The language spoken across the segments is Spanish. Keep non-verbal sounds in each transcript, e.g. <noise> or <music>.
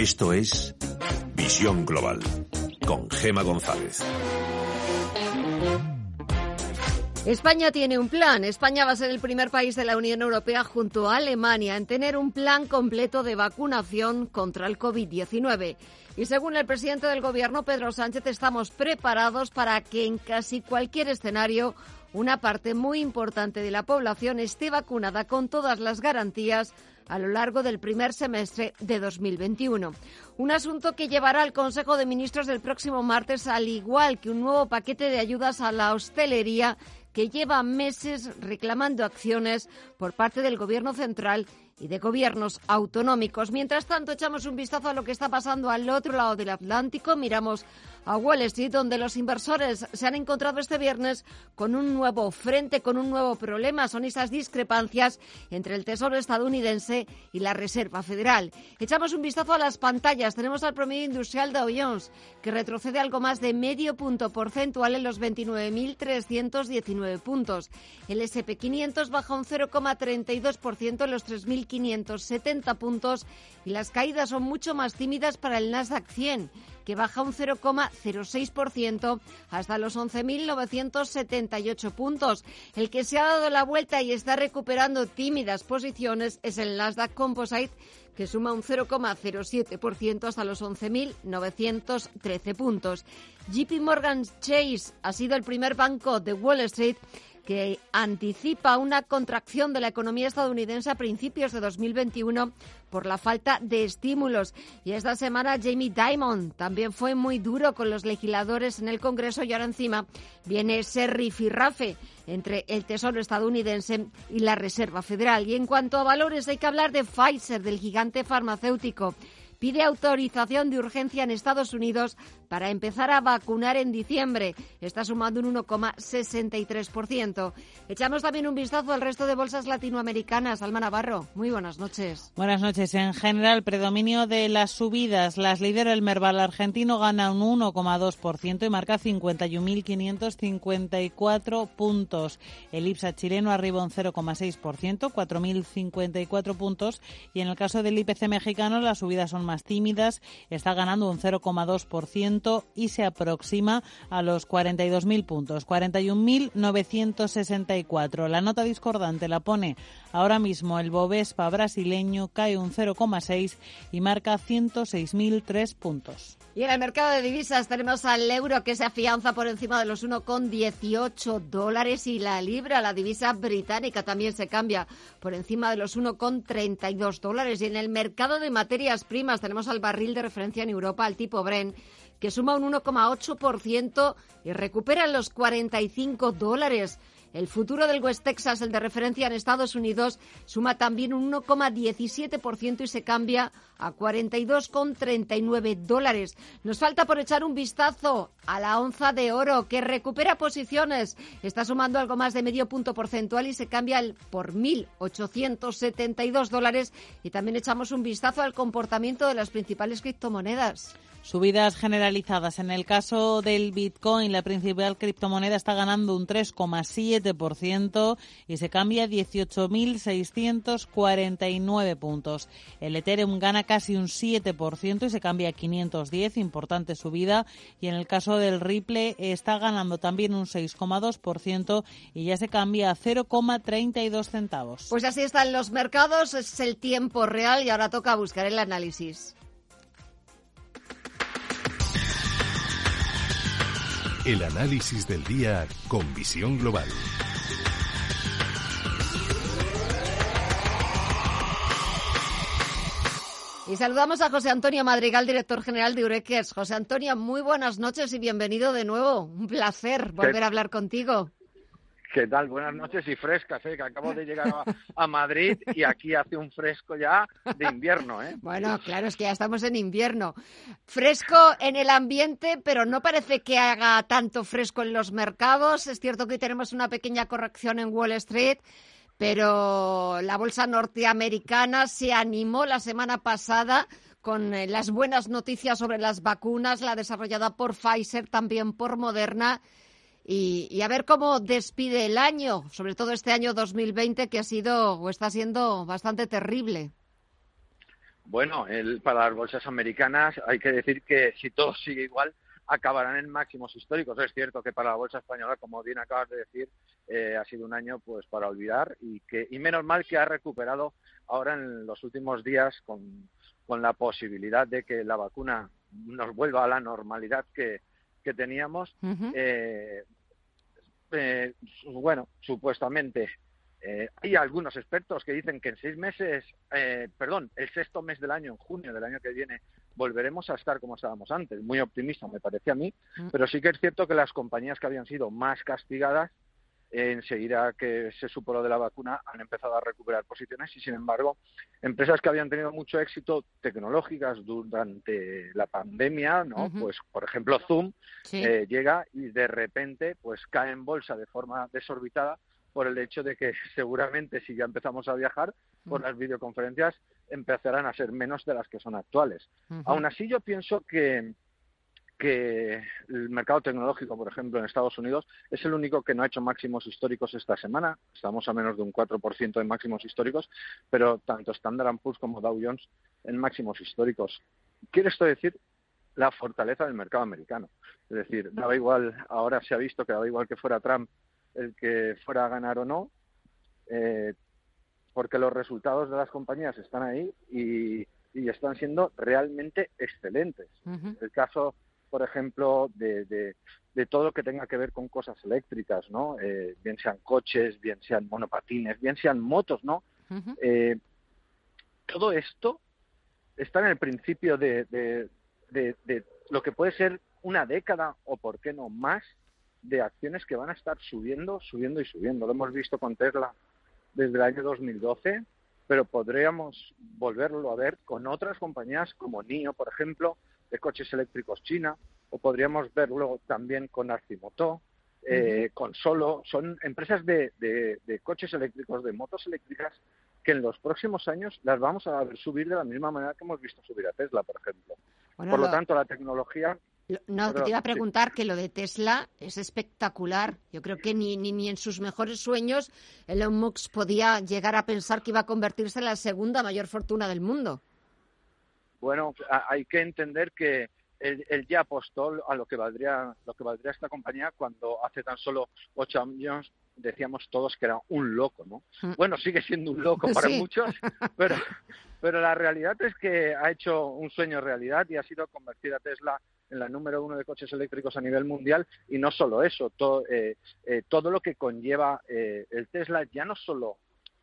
Esto es Visión Global con Gema González. España tiene un plan. España va a ser el primer país de la Unión Europea junto a Alemania en tener un plan completo de vacunación contra el COVID-19. Y según el presidente del Gobierno, Pedro Sánchez, estamos preparados para que en casi cualquier escenario una parte muy importante de la población esté vacunada con todas las garantías a lo largo del primer semestre de 2021. Un asunto que llevará al Consejo de Ministros del próximo martes, al igual que un nuevo paquete de ayudas a la hostelería que lleva meses reclamando acciones por parte del Gobierno central y de gobiernos autonómicos. Mientras tanto, echamos un vistazo a lo que está pasando al otro lado del Atlántico. Miramos a Wall Street, donde los inversores se han encontrado este viernes con un nuevo frente, con un nuevo problema. Son esas discrepancias entre el Tesoro estadounidense y la Reserva Federal. Echamos un vistazo a las pantallas. Tenemos al promedio industrial Dow Jones, que retrocede algo más de medio punto porcentual en los 29.319 puntos. El SP500 baja un 0,32% en los 3.570 puntos y las caídas son mucho más tímidas para el Nasdaq 100 que baja un 0,06% hasta los 11.978 puntos. El que se ha dado la vuelta y está recuperando tímidas posiciones es el Nasdaq Composite que suma un 0,07% hasta los 11.913 puntos. JP Morgan Chase ha sido el primer banco de Wall Street que anticipa una contracción de la economía estadounidense a principios de 2021 por la falta de estímulos. Y esta semana Jamie Dimon también fue muy duro con los legisladores en el Congreso y ahora encima viene ese rifirrafe entre el Tesoro estadounidense y la Reserva Federal. Y en cuanto a valores hay que hablar de Pfizer, del gigante farmacéutico pide autorización de urgencia en Estados Unidos para empezar a vacunar en diciembre. Está sumando un 1,63%. Echamos también un vistazo al resto de bolsas latinoamericanas. Alma Navarro, muy buenas noches. Buenas noches. En general, predominio de las subidas. Las lidera el Merval argentino, gana un 1,2% y marca 51.554 puntos. El IPSA chileno arriba un 0,6%, 4.054 puntos. Y en el caso del IPC mexicano, las subidas son más tímidas, está ganando un 0,2% y se aproxima a los 42.000 puntos, 41.964. La nota discordante la pone ahora mismo el Bovespa brasileño, cae un 0,6 y marca 106.003 puntos. Y en el mercado de divisas tenemos al euro que se afianza por encima de los 1,18 dólares y la libra, la divisa británica, también se cambia por encima de los 1,32 dólares. Y en el mercado de materias primas tenemos al barril de referencia en Europa, al tipo Bren, que suma un 1,8% y recupera los 45 dólares. El futuro del West Texas, el de referencia en Estados Unidos, suma también un 1,17% y se cambia a 42,39 dólares. Nos falta por echar un vistazo a la onza de oro que recupera posiciones. Está sumando algo más de medio punto porcentual y se cambia por 1.872 dólares. Y también echamos un vistazo al comportamiento de las principales criptomonedas. Subidas generalizadas. En el caso del Bitcoin, la principal criptomoneda está ganando un 3,7% y se cambia a 18.649 puntos. El Ethereum gana casi un 7% y se cambia a 510, importante subida. Y en el caso del Ripple está ganando también un 6,2% y ya se cambia a 0,32 centavos. Pues así están los mercados, es el tiempo real y ahora toca buscar el análisis. El análisis del día con visión global. Y saludamos a José Antonio Madrigal, director general de Ureques. José Antonio, muy buenas noches y bienvenido de nuevo. Un placer volver a hablar contigo. ¿Qué tal? Buenas noches y frescas, ¿eh? que acabo de llegar <laughs> a, Madrid y aquí hace un fresco ya de invierno. ¿eh? Bueno, claro, es que ya estamos en invierno. Fresco en el ambiente, pero no parece que haga tanto fresco en los mercados. Es cierto que hoy tenemos una pequeña corrección en Wall Street, pero la bolsa norteamericana se animó la semana pasada con eh, las buenas noticias sobre las vacunas, la desarrollada por Pfizer, también por Moderna y, a ver cómo despide el año, sobre todo este año 2020 que ha sido o está siendo bastante terrible. Bueno, el, para las bolsas americanas hay que decir que si todo sigue igual, acabarán en máximos históricos. Es cierto que para la bolsa española, como bien acabas de decir, eh, ha sido un año pues para olvidar y que y menos mal que ha recuperado ahora en los últimos días con, con la posibilidad de que la vacuna nos vuelva a la normalidad que, que teníamos. Eh, bueno, supuestamente eh, hay algunos expertos que dicen que en seis meses, eh, perdón, el sexto mes del año, en junio del año que viene, volveremos a estar como estábamos antes. Muy optimista me parece a mí, mm. pero sí que es cierto que las compañías que habían sido más castigadas enseguida que se supo lo de la vacuna han empezado a recuperar posiciones y sin embargo empresas que habían tenido mucho éxito tecnológicas durante la pandemia no pues por ejemplo Zoom eh, llega y de repente pues cae en bolsa de forma desorbitada por el hecho de que <laughs> seguramente si ya empezamos a viajar por las videoconferencias empezarán a ser menos de las que son actuales. Aún así yo pienso que que el mercado tecnológico, por ejemplo, en Estados Unidos, es el único que no ha hecho máximos históricos esta semana. Estamos a menos de un 4% de máximos históricos, pero tanto Standard Poor's como Dow Jones en máximos históricos. Quiere esto decir la fortaleza del mercado americano. Es decir, daba igual, ahora se ha visto que daba igual que fuera Trump el que fuera a ganar o no, eh, porque los resultados de las compañías están ahí y, están siendo realmente excelentes. El caso por ejemplo, de, de, todo lo que tenga que ver con cosas eléctricas, ¿no? Eh, bien sean coches, bien sean monopatines, bien sean motos, ¿no? Eh, todo esto está en el principio de, de, lo que puede ser una década o, por qué no, más de acciones que van a estar subiendo, subiendo y subiendo. Lo hemos visto con Tesla desde el año 2012, pero podríamos volverlo a ver con otras compañías como NIO, por ejemplo, de coches eléctricos China, o podríamos verlo también con Arcimoto, eh, con Solo, son empresas de, de, coches eléctricos, de motos eléctricas, que en los próximos años las vamos a ver subir de la misma manera que hemos visto subir a Tesla, por ejemplo. por lo, tanto, la tecnología no, te iba a preguntar que lo de Tesla es espectacular. Yo creo que ni, ni, ni en sus mejores sueños Elon Musk podía llegar a pensar que iba a convertirse en la segunda mayor fortuna del mundo bueno, hay que entender que él, ya apostó a lo que valdría lo que valdría esta compañía cuando hace tan solo ocho años decíamos todos que era un loco, ¿no? Mm. Bueno, sigue siendo un loco <laughs> para muchos, <laughs> pero pero la realidad es que ha hecho un sueño realidad y ha sido convertir a Tesla en la número uno de coches eléctricos a nivel mundial y no solo eso, todo, eh, eh, todo lo que conlleva eh, el Tesla ya no solo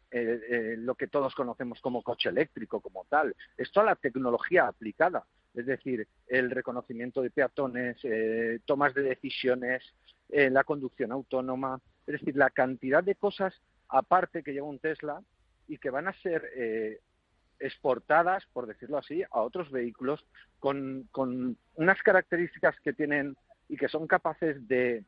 eh, eh, lo que todos conocemos como coche eléctrico, como tal. Es toda la tecnología aplicada, es decir, el reconocimiento de peatones, eh, tomas de decisiones, la conducción autónoma, es decir, la cantidad de cosas aparte que lleva un Tesla y que van a ser exportadas, por decirlo así, a otros vehículos con, con, unas características que tienen y que son capaces de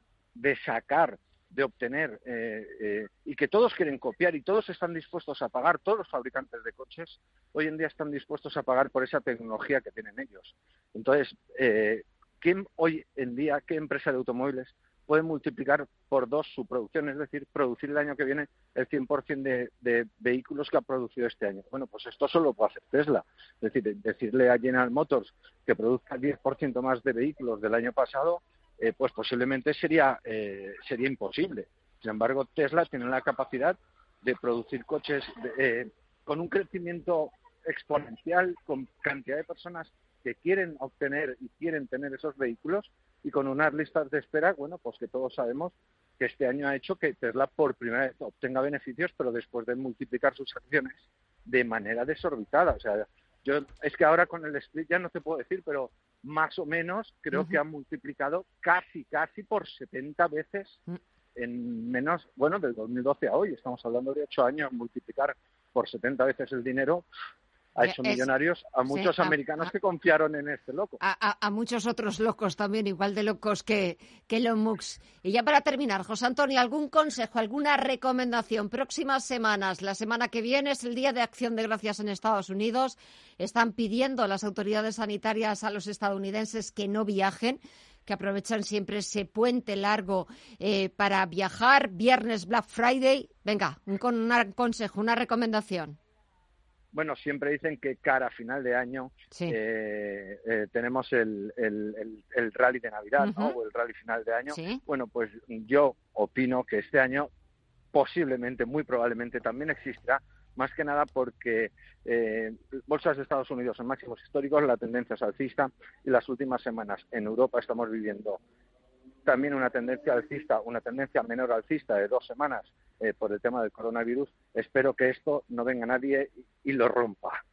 sacar de obtener eh, eh, y que todos quieren copiar y todos están dispuestos a pagar, todos los fabricantes de coches hoy en día están dispuestos a pagar por esa tecnología que tienen ellos. Entonces, eh, ¿quién hoy en día, qué empresa de automóviles puede multiplicar por dos su producción? Es decir, producir el año que viene el 100% de, de vehículos que ha producido este año. Bueno, pues esto solo puede hacer Tesla. Es decir, decirle a General Motors que produzca el 10% más de vehículos del año pasado eh, pues posiblemente sería, eh, sería imposible. Sin embargo, Tesla tiene la capacidad de producir coches eh, con un crecimiento exponencial, con cantidad de personas que quieren obtener y quieren tener esos vehículos y con unas listas de espera, bueno, pues que todos sabemos que este año ha hecho que Tesla por primera vez obtenga beneficios, pero después de multiplicar sus acciones de manera desorbitada. O sea, yo es que ahora con el split ya no te puedo decir, pero más o menos creo que ha multiplicado casi, casi por 70 veces mm. en menos, bueno, del 2012 a hoy, estamos hablando de ocho años, multiplicar por 70 veces el dinero ha hecho millonarios a muchos americanos que confiaron en este loco. A, muchos otros locos también, igual de locos que, que Elon Musk. Y ya para terminar, José Antonio, ¿algún consejo, alguna recomendación? Próximas semanas, la semana que viene es el Día de Acción de Gracias en Estados Unidos. Están pidiendo las autoridades sanitarias a los estadounidenses que no viajen que aprovechan siempre ese puente largo eh, para viajar. Viernes Black Friday. Venga, un, un consejo, una recomendación bueno, siempre dicen que cara a final de año eh, eh, tenemos el, el, rally de Navidad o el rally final de año. Bueno, pues yo opino que este año posiblemente, muy probablemente también existirá, más que nada porque eh, bolsas de Estados Unidos en máximos históricos, la tendencia es alcista y las últimas semanas en Europa estamos viviendo también una tendencia alcista, una tendencia menor alcista de dos semanas eh, por el tema del coronavirus. Espero que esto no venga nadie y, lo rompa.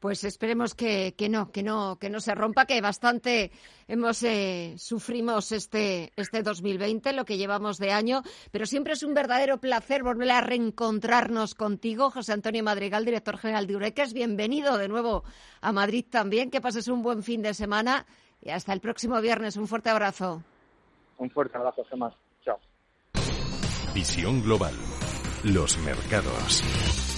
Pues esperemos que, que, no, que no, que no se rompa, que bastante hemos eh, sufrimos este, este 2020, lo que llevamos de año, pero siempre es un verdadero placer volver a reencontrarnos contigo, José Antonio Madrigal, director general de Ureques. Bienvenido de nuevo a Madrid también, que pases un buen fin de semana y hasta el próximo viernes. Un fuerte abrazo. Un fuerte abrazo, Gemma. Visión global. Los mercados.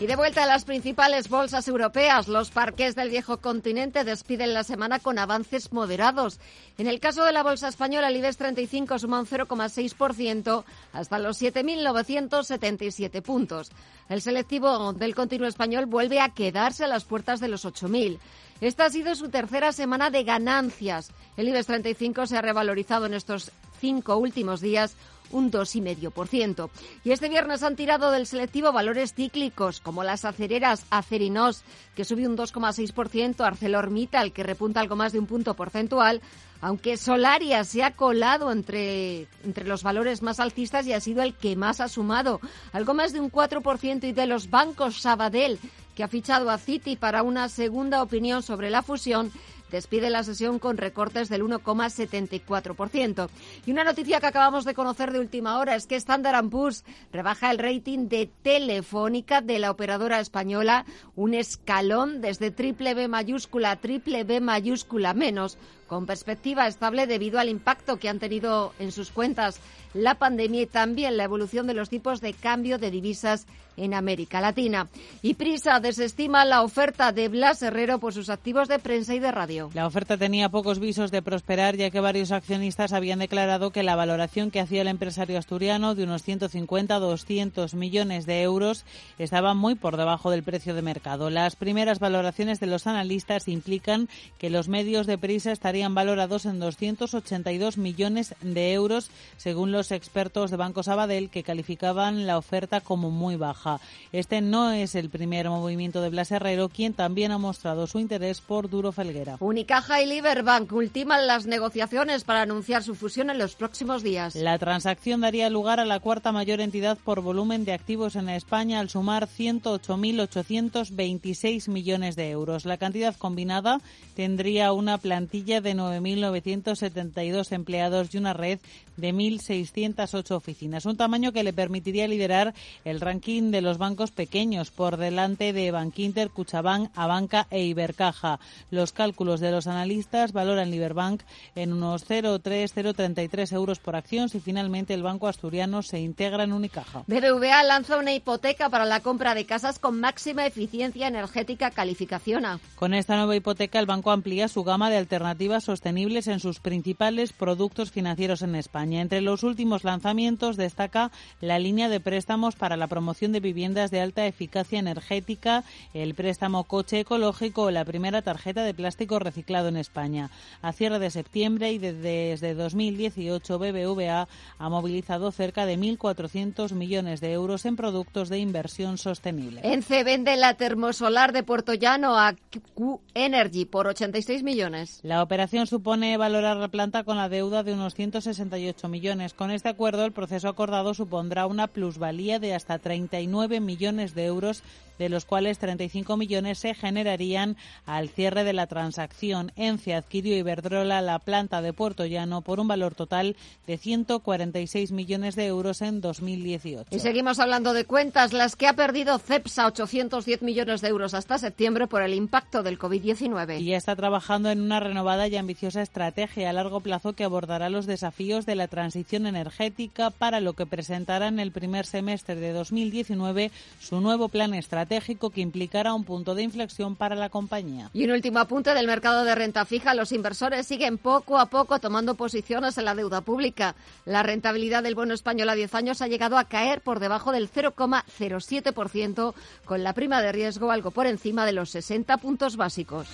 Y de vuelta a las principales bolsas europeas, los parques del viejo continente despiden la semana con avances moderados. En el caso de la bolsa española, el IBEX 35 suma un 0,6% hasta los 7.977 puntos. El selectivo del continuo español vuelve a quedarse a las puertas de los 8.000. Esta ha sido su tercera semana de ganancias. El IBEX 35 se ha revalorizado en estos cinco últimos días un 2,5%. Y este viernes han tirado del selectivo valores cíclicos, como las acereras Acerinos, que subió un 2,6%, ArcelorMittal, que repunta algo más de un punto porcentual, aunque Solaria se ha colado entre, entre los valores más alcistas y ha sido el que más ha sumado, algo más de un 4%, y de los bancos Sabadell, que ha fichado a Citi para una segunda opinión sobre la fusión, despide la sesión con recortes del 1,74%. Y una noticia que acabamos de conocer de última hora es que Standard Poor's rebaja el rating de Telefónica de la operadora española un escalón desde triple B mayúscula a triple B mayúscula menos, con perspectiva estable debido al impacto que han tenido en sus cuentas la pandemia y también la evolución de los tipos de cambio de divisas en América Latina. Y Prisa desestima la oferta de Blas Herrero por sus activos de prensa y de radio. La oferta tenía pocos visos de prosperar ya que varios accionistas habían declarado que la valoración que hacía el empresario asturiano de unos 150 a 200 millones de euros estaba muy por debajo del precio de mercado. Las primeras valoraciones de los analistas implican que los medios de Prisa estarían valorados en 282 millones de euros según los expertos de Banco Sabadell que calificaban la oferta como muy baja. Este no es el primer movimiento de Blas Herrero, quien también ha mostrado su interés por Duro Felguera. Unicaja y Liberbank ultiman las negociaciones para anunciar su fusión en los próximos días. La transacción daría lugar a la cuarta mayor entidad por volumen de activos en España al sumar 108.826 millones de euros. La cantidad combinada tendría una plantilla de 9.972 empleados y una red de 1.608 oficinas, un tamaño que le permitiría liderar el ranking de los bancos pequeños por delante de Bankinter, Cuchabank, Abanca e Ibercaja. Los cálculos de los analistas valoran Liberbank en unos 0,3033 euros por acción si finalmente el banco asturiano se integra en Unicaja. BBVA lanza una hipoteca para la compra de casas con máxima eficiencia energética calificación A. Con esta nueva hipoteca el banco amplía su gama de alternativas sostenibles en sus principales productos financieros en España. Entre los últimos lanzamientos destaca la línea de préstamos para la promoción de viviendas de alta eficacia energética, el préstamo coche ecológico o la primera tarjeta de plástico reciclado en España. A cierre de septiembre y desde 2018 BBVA ha movilizado cerca de 1.400 millones de euros en productos de inversión sostenible. ENCE vende la termosolar de Puerto Llano a Q Energy por 86 millones. La operación supone valorar la planta con la deuda de unos 168 millones. Con este acuerdo, el proceso acordado supondrá una plusvalía de hasta 39 millones de euros de los cuales 35 millones se generarían al cierre de la transacción. ENCE adquirió Iberdrola la planta de Puerto Llano por un valor total de 146 millones de euros en 2018. Y seguimos hablando de cuentas, las que ha perdido CEPSA 810 millones de euros hasta septiembre por el impacto del COVID-19. Y ya está trabajando en una renovada y ambiciosa estrategia a largo plazo que abordará los desafíos de la transición energética, para lo que presentará en el primer semestre de 2019 su nuevo plan estratégico que implicará un punto de inflexión para la compañía. Y un último apunte del mercado de renta fija. Los inversores siguen poco a poco tomando posiciones en la deuda pública. La rentabilidad del bono español a 10 años ha llegado a caer por debajo del 0,07%, con la prima de riesgo algo por encima de los 60 puntos básicos.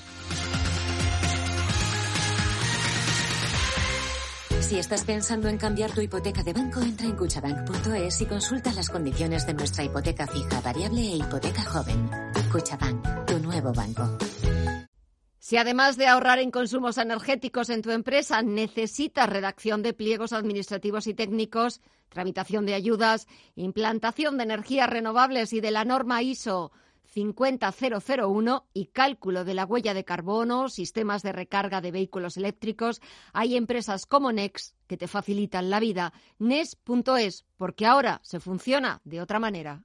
Si estás pensando en cambiar tu hipoteca de banco, entra en cuchabank.es y consulta las condiciones de nuestra hipoteca fija, variable e hipoteca joven. Cuchabank, tu nuevo banco. Si además de ahorrar en consumos energéticos en tu empresa necesitas redacción de pliegos administrativos y técnicos, tramitación de ayudas, implantación de energías renovables y de la norma ISO 50001 y cálculo de la huella de carbono, sistemas de recarga de vehículos eléctricos, hay empresas como Nex que te facilitan la vida. Nes.es, porque ahora se funciona de otra manera.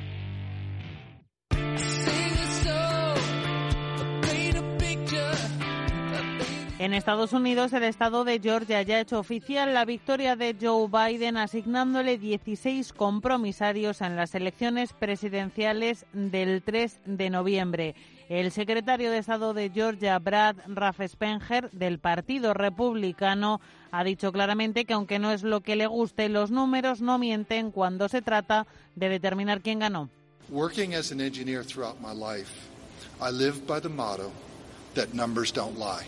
En Estados Unidos, el estado de Georgia ya ha hecho oficial la victoria de Joe Biden, asignándole 16 compromisarios en las elecciones presidenciales del 3 de noviembre. El secretario de Estado de Georgia, Brad Raffensperger, del Partido Republicano, ha dicho claramente que aunque no es lo que le guste, los números no mienten cuando se trata de determinar quién ganó. Working as an engineer throughout my life, I live by the motto that numbers don't lie.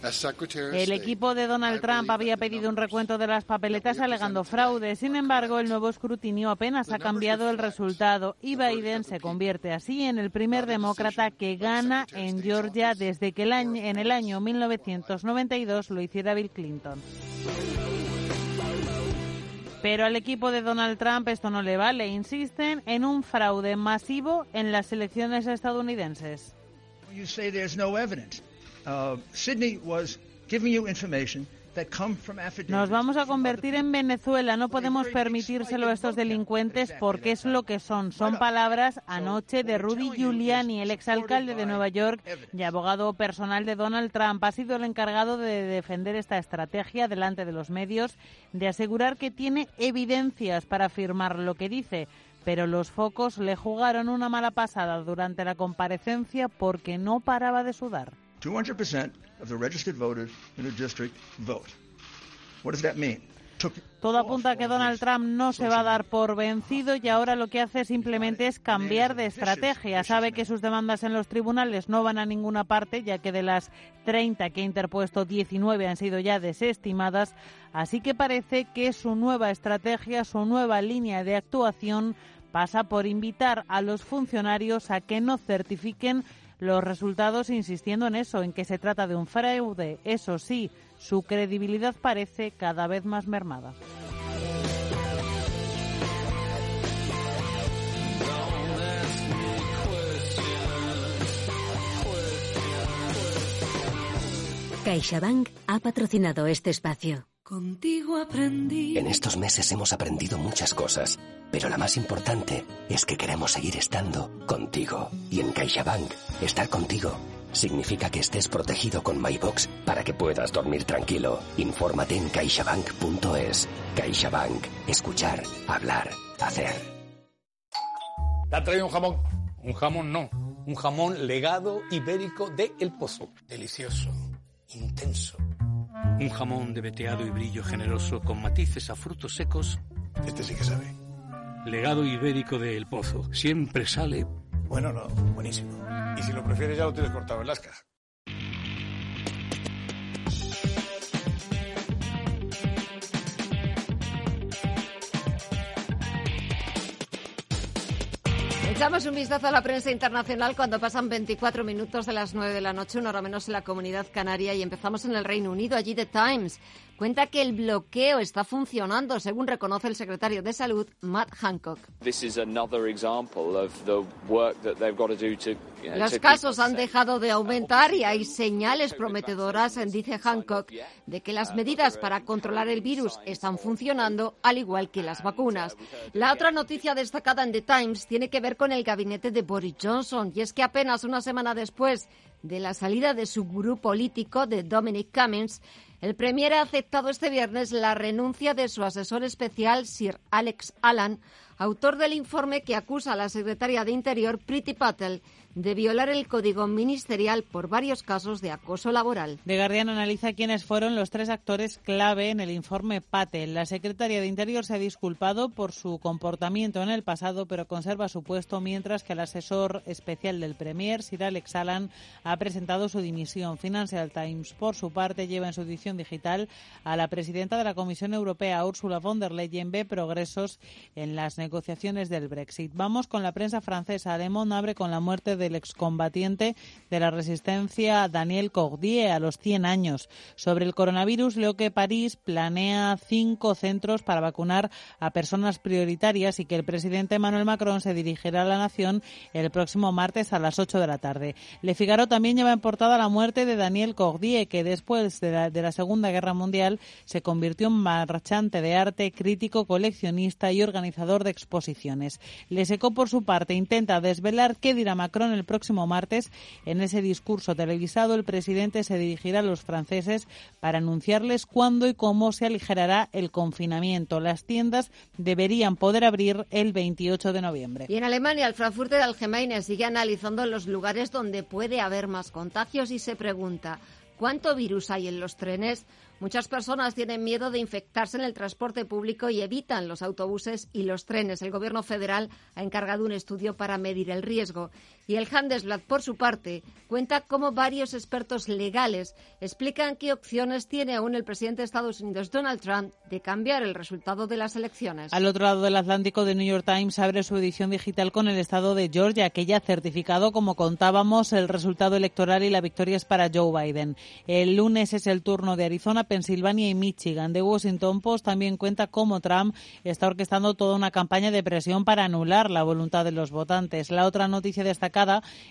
El equipo de Donald Trump había pedido un recuento de las papeletas alegando fraude. Sin embargo, el nuevo escrutinio apenas ha cambiado el resultado y Biden se convierte así en el primer demócrata que gana en Georgia desde que en el año 1992 lo hiciera Bill Clinton. Pero al equipo de Donald Trump esto no le vale. Insisten en un fraude masivo en las elecciones estadounidenses. Nos vamos a convertir en Venezuela. No podemos permitírselo a estos delincuentes porque es lo que son. Son palabras anoche de Rudy Giuliani, el exalcalde de Nueva York y abogado personal de Donald Trump. Ha sido el encargado de defender esta estrategia delante de los medios, de asegurar que tiene evidencias para afirmar lo que dice pero los focos le jugaron una mala pasada durante la comparecencia porque no paraba de sudar. 200% of the registered voters in a district vote. What does that mean? Todo apunta a que Donald Trump no se va a dar por vencido y ahora lo que hace simplemente es cambiar de estrategia. Sabe que sus demandas en los tribunales no van a ninguna parte, ya que de las 30 que ha interpuesto, 19 han sido ya desestimadas. Así que parece que su nueva estrategia, su nueva línea de actuación pasa por invitar a los funcionarios a que no certifiquen los resultados insistiendo en eso, en que se trata de un fraude. Eso sí, su credibilidad parece cada vez más mermada. CaixaBank ha patrocinado este espacio. Contigo aprendí. En estos meses hemos aprendido muchas cosas, pero la más importante es que queremos seguir estando contigo. Y en CaixaBank, estar contigo significa que estés protegido con MyBox para que puedas dormir tranquilo. Infórmate en caixabank.es. CaixaBank. Escuchar, hablar, hacer. ¿Te ha traído un jamón? Un jamón no. Un jamón legado ibérico de El Pozo. Delicioso. Intenso un jamón de veteado y brillo generoso con matices a frutos secos. Este sí que sabe. Legado ibérico de El Pozo. Siempre sale. Bueno, no, buenísimo. Y si lo prefieres ya lo tienes cortado en Lasca. Echamos un vistazo a la prensa internacional cuando pasan 24 minutos de las 9 de la noche, una hora menos en la comunidad canaria, y empezamos en el Reino Unido. Allí The Times cuenta que el bloqueo está funcionando, según reconoce el secretario de Salud, Matt Hancock. Los casos han dejado de aumentar y hay señales prometedoras, dice Hancock, de que las medidas para controlar el virus están funcionando, al igual que las vacunas. La otra noticia destacada en The Times tiene que ver con el gabinete de Boris Johnson, y es que apenas una semana después de la salida de su gurú político, de Dominic Cummings, el Premier ha aceptado este viernes la renuncia de su asesor especial, Sir Alex Allan, autor del informe que acusa a la secretaria de Interior, Priti Patel, de violar el código ministerial por varios casos de acoso laboral. The Guardian analiza quiénes fueron los tres actores clave en el informe Patel. La secretaria de Interior se ha disculpado por su comportamiento en el pasado, pero conserva su puesto, mientras que el asesor especial del Premier, Sir Alex Allan, ha presentado su dimisión. Financial Times, por su parte, lleva en su edición digital a la presidenta de la Comisión Europea, Ursula von der Leyen, ve progresos en las negociaciones del Brexit. Vamos con la prensa francesa. Le Monde abre con la muerte del excombatiente de la resistencia Daniel Cordier a los 100 años. Sobre el coronavirus, leo que París planea cinco centros para vacunar a personas prioritarias y que el presidente Emmanuel Macron se dirigirá a la nación el próximo martes a las 8 de la tarde. Le Figaro también lleva en portada la muerte de Daniel Cordier, que después de la, de la Segunda Guerra Mundial se convirtió en marchante de arte, crítico, coleccionista y organizador de exposiciones. Le Secó, por su parte, intenta desvelar qué dirá Macron el próximo martes. En ese discurso televisado, el presidente se dirigirá a los franceses para anunciarles cuándo y cómo se aligerará el confinamiento. Las tiendas deberían poder abrir el 28 de noviembre. Y en Alemania, el Frankfurter Allgemeine sigue analizando los lugares donde puede haber más contagios y se pregunta, ¿cuánto virus hay en los trenes? Muchas personas tienen miedo de infectarse en el transporte público y evitan los autobuses y los trenes. El Gobierno federal ha encargado un estudio para medir el riesgo. Y el Handelsblatt, por su parte, cuenta cómo varios expertos legales explican qué opciones tiene aún el presidente de Estados Unidos, Donald Trump, de cambiar el resultado de las elecciones. Al otro lado del Atlántico, The New York Times abre su edición digital con el estado de Georgia, que ya ha certificado, como contábamos, el resultado electoral y la victoria es para Joe Biden. El lunes es el turno de Arizona, Pensilvania y Michigan. The Washington Post también cuenta cómo Trump está orquestando toda una campaña de presión para anular la voluntad de los votantes. La otra noticia destacada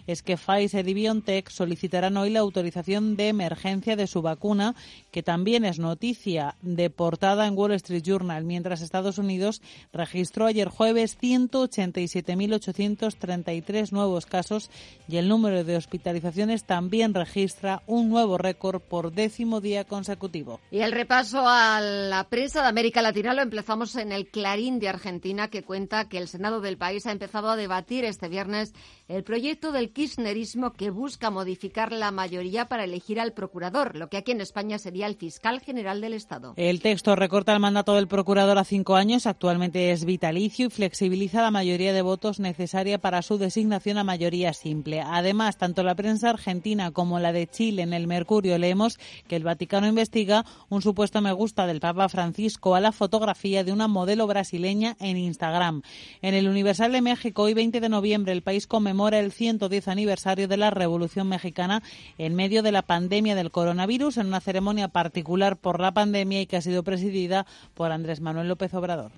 es que Pfizer y BioNTech solicitarán hoy la autorización de emergencia de su vacuna, que también es noticia de portada en Wall Street Journal, mientras Estados Unidos registró ayer jueves 187.833 nuevos casos y el número de hospitalizaciones también registra un nuevo récord por décimo día consecutivo. Y el repaso a la prensa de América Latina lo empezamos en el Clarín de Argentina, que cuenta que el Senado del país ha empezado a debatir este viernes el proyecto del kirchnerismo que busca modificar la mayoría para elegir al procurador, lo que aquí en España sería el fiscal general del Estado. El texto recorta el mandato del procurador a cinco años, actualmente es vitalicio y flexibiliza la mayoría de votos necesaria para su designación a mayoría simple. Además, tanto la prensa argentina como la de Chile en el Mercurio leemos que el Vaticano investiga un supuesto me gusta del Papa Francisco a la fotografía de una modelo brasileña en Instagram. En el Universal de México, hoy 20 de noviembre, el país conmemora el 110 aniversario de la Revolución Mexicana en medio de la pandemia del coronavirus en una ceremonia particular por la pandemia y que ha sido presidida por Andrés Manuel López Obrador.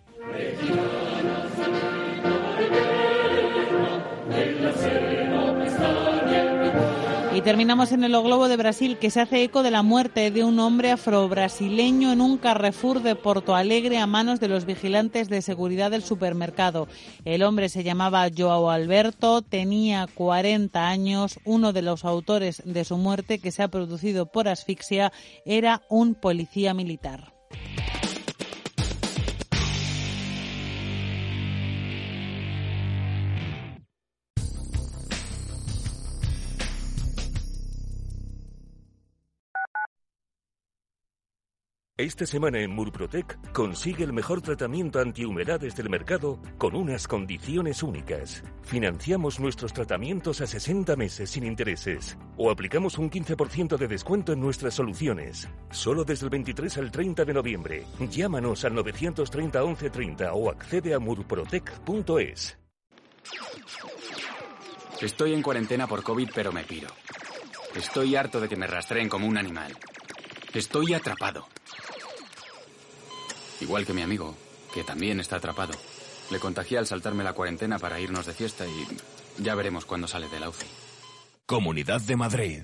Y terminamos en el Globo de Brasil, que se hace eco de la muerte de un hombre afro-brasileño en un Carrefour de Porto Alegre a manos de los vigilantes de seguridad del supermercado. El hombre se llamaba Joao Alberto, tenía 40 años. Uno de los autores de su muerte, que se ha producido por asfixia, era un policía militar. Esta semana en Murprotec consigue el mejor tratamiento antihumedades del mercado con unas condiciones únicas. Financiamos nuestros tratamientos a 60 meses sin intereses o aplicamos un 15% de descuento en nuestras soluciones. Solo desde el 23 al 30 de noviembre. Llámanos al 930 1130 o accede a murprotec.es. Estoy en cuarentena por COVID, pero me piro. Estoy harto de que me rastreen como un animal. Estoy atrapado. Igual que mi amigo, que también está atrapado. Le contagié al saltarme la cuarentena para irnos de fiesta y ya veremos cuándo sale de la UCI. Comunidad de Madrid.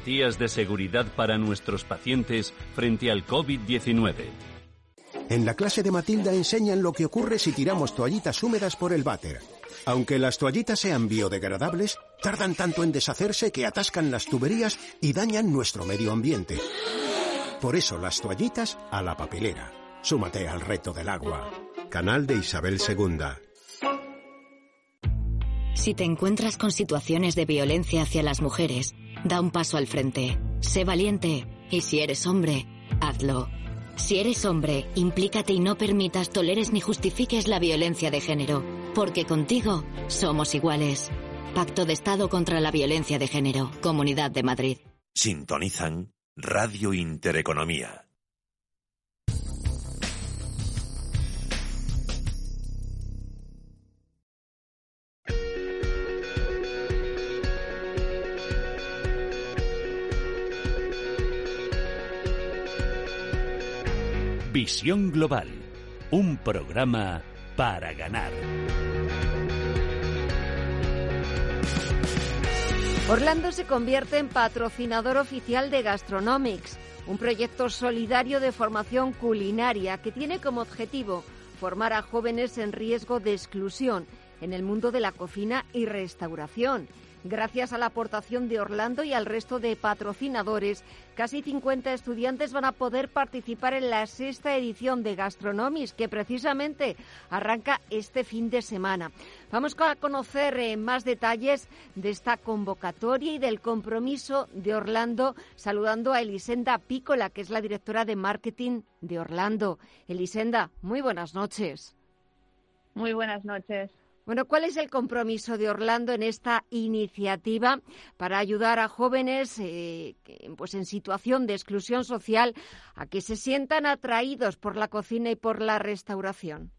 de seguridad para nuestros pacientes frente al COVID-19. En la clase de Matilda enseñan lo que ocurre si tiramos toallitas húmedas por el váter. Aunque las toallitas sean biodegradables, tardan tanto en deshacerse que atascan las tuberías y dañan nuestro medio ambiente. Por eso las toallitas a la papelera. Súmate al reto del agua. Canal de Isabel II. Si te encuentras con situaciones de violencia hacia las mujeres, Da un paso al frente. Sé valiente. Y si eres hombre, hazlo. Si eres hombre, implícate y no permitas, toleres ni justifiques la violencia de género. Porque contigo somos iguales. Pacto de Estado contra la Violencia de Género. Comunidad de Madrid. Sintonizan Radio Intereconomía. Visión Global, un programa para ganar. Orlando se convierte en patrocinador oficial de Gastronomics, un proyecto solidario de formación culinaria que tiene como objetivo formar a jóvenes en riesgo de exclusión en el mundo de la cocina y restauración. Gracias a la aportación de Orlando y al resto de patrocinadores, casi 50 estudiantes van a poder participar en la sexta edición de Gastronomis, que precisamente arranca este fin de semana. Vamos a conocer eh, más detalles de esta convocatoria y del compromiso de Orlando, saludando a Elisenda Pícola, que es la directora de marketing de Orlando. Elisenda, muy buenas noches. Muy buenas noches. Bueno, ¿cuál es el compromiso de Orlando en esta iniciativa para ayudar a jóvenes eh, pues en situación de exclusión social a que se sientan atraídos por la cocina y por la restauración?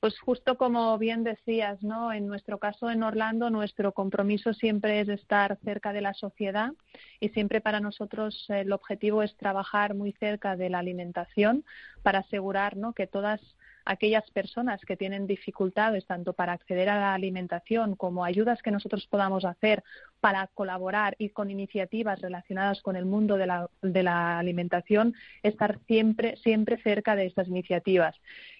Pues justo como bien decías, ¿no? En nuestro caso en Orlando, nuestro compromiso siempre es estar cerca de la sociedad y siempre para nosotros el objetivo es trabajar muy cerca de la alimentación para asegurar, ¿no? que todas aquellas personas que tienen dificultades tanto para acceder a la alimentación como ayudas que nosotros podamos hacer para colaborar y con iniciativas relacionadas con el mundo de la, de la alimentación, estar siempre, siempre cerca de estas iniciativas.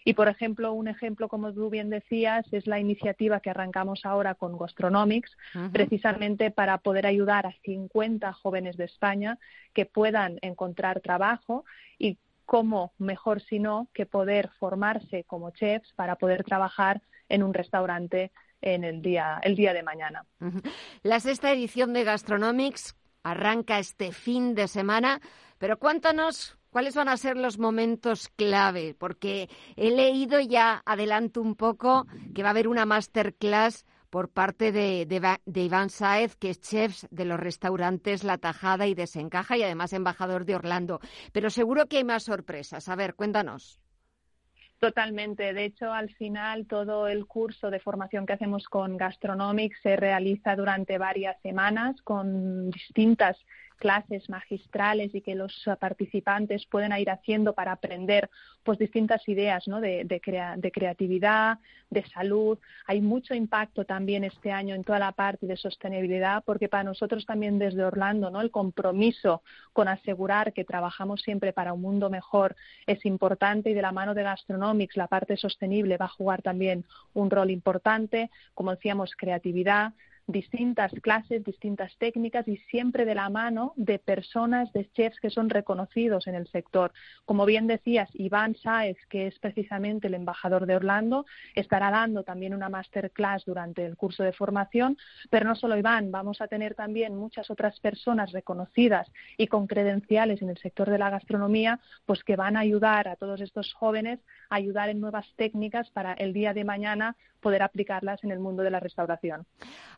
Y, por ejemplo, un ejemplo, como tú bien decías, es la iniciativa que arrancamos ahora con Gastronomics, precisamente para poder ayudar a 50 jóvenes de España que puedan encontrar trabajo y cómo mejor si no que poder formarse como chefs para poder trabajar en un restaurante en el día, el día de mañana. La sexta edición de Gastronomics arranca este fin de semana, pero cuéntanos cuáles van a ser los momentos clave, porque he leído ya, adelanto un poco, que va a haber una masterclass por parte de, Iván Saez, que es chef de los restaurantes La Tajada y Desencaja y además embajador de Orlando. Pero seguro que hay más sorpresas. A ver, cuéntanos. Totalmente. De hecho, al final todo el curso de formación que hacemos con Gastronomics se realiza durante varias semanas con distintas clases magistrales y que los participantes pueden ir haciendo para aprender pues distintas ideas de, de, de, creatividad, de salud. Hay mucho impacto también este año en toda la parte de sostenibilidad porque para nosotros también desde Orlando ¿no? el compromiso con asegurar que trabajamos siempre para un mundo mejor es importante y de la mano de Gastronomics la parte sostenible va a jugar también un rol importante. Como decíamos, creatividad, distintas clases, distintas técnicas y siempre de la mano de personas, de chefs que son reconocidos en el sector. Como bien decías, Iván Sáez, que es precisamente el embajador de Orlando, estará dando también una masterclass durante el curso de formación, pero no solo Iván, vamos a tener también muchas otras personas reconocidas y con credenciales en el sector de la gastronomía, pues que van a ayudar a todos estos jóvenes a ayudar en nuevas técnicas para el día de mañana poder aplicarlas en el mundo de la restauración.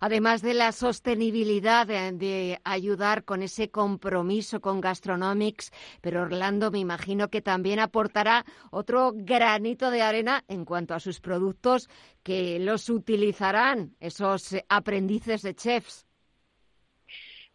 Además de la sostenibilidad de, ayudar con ese compromiso con Gastronomics, pero Orlando me imagino que también aportará otro granito de arena en cuanto a sus productos que los utilizarán esos aprendices de chefs.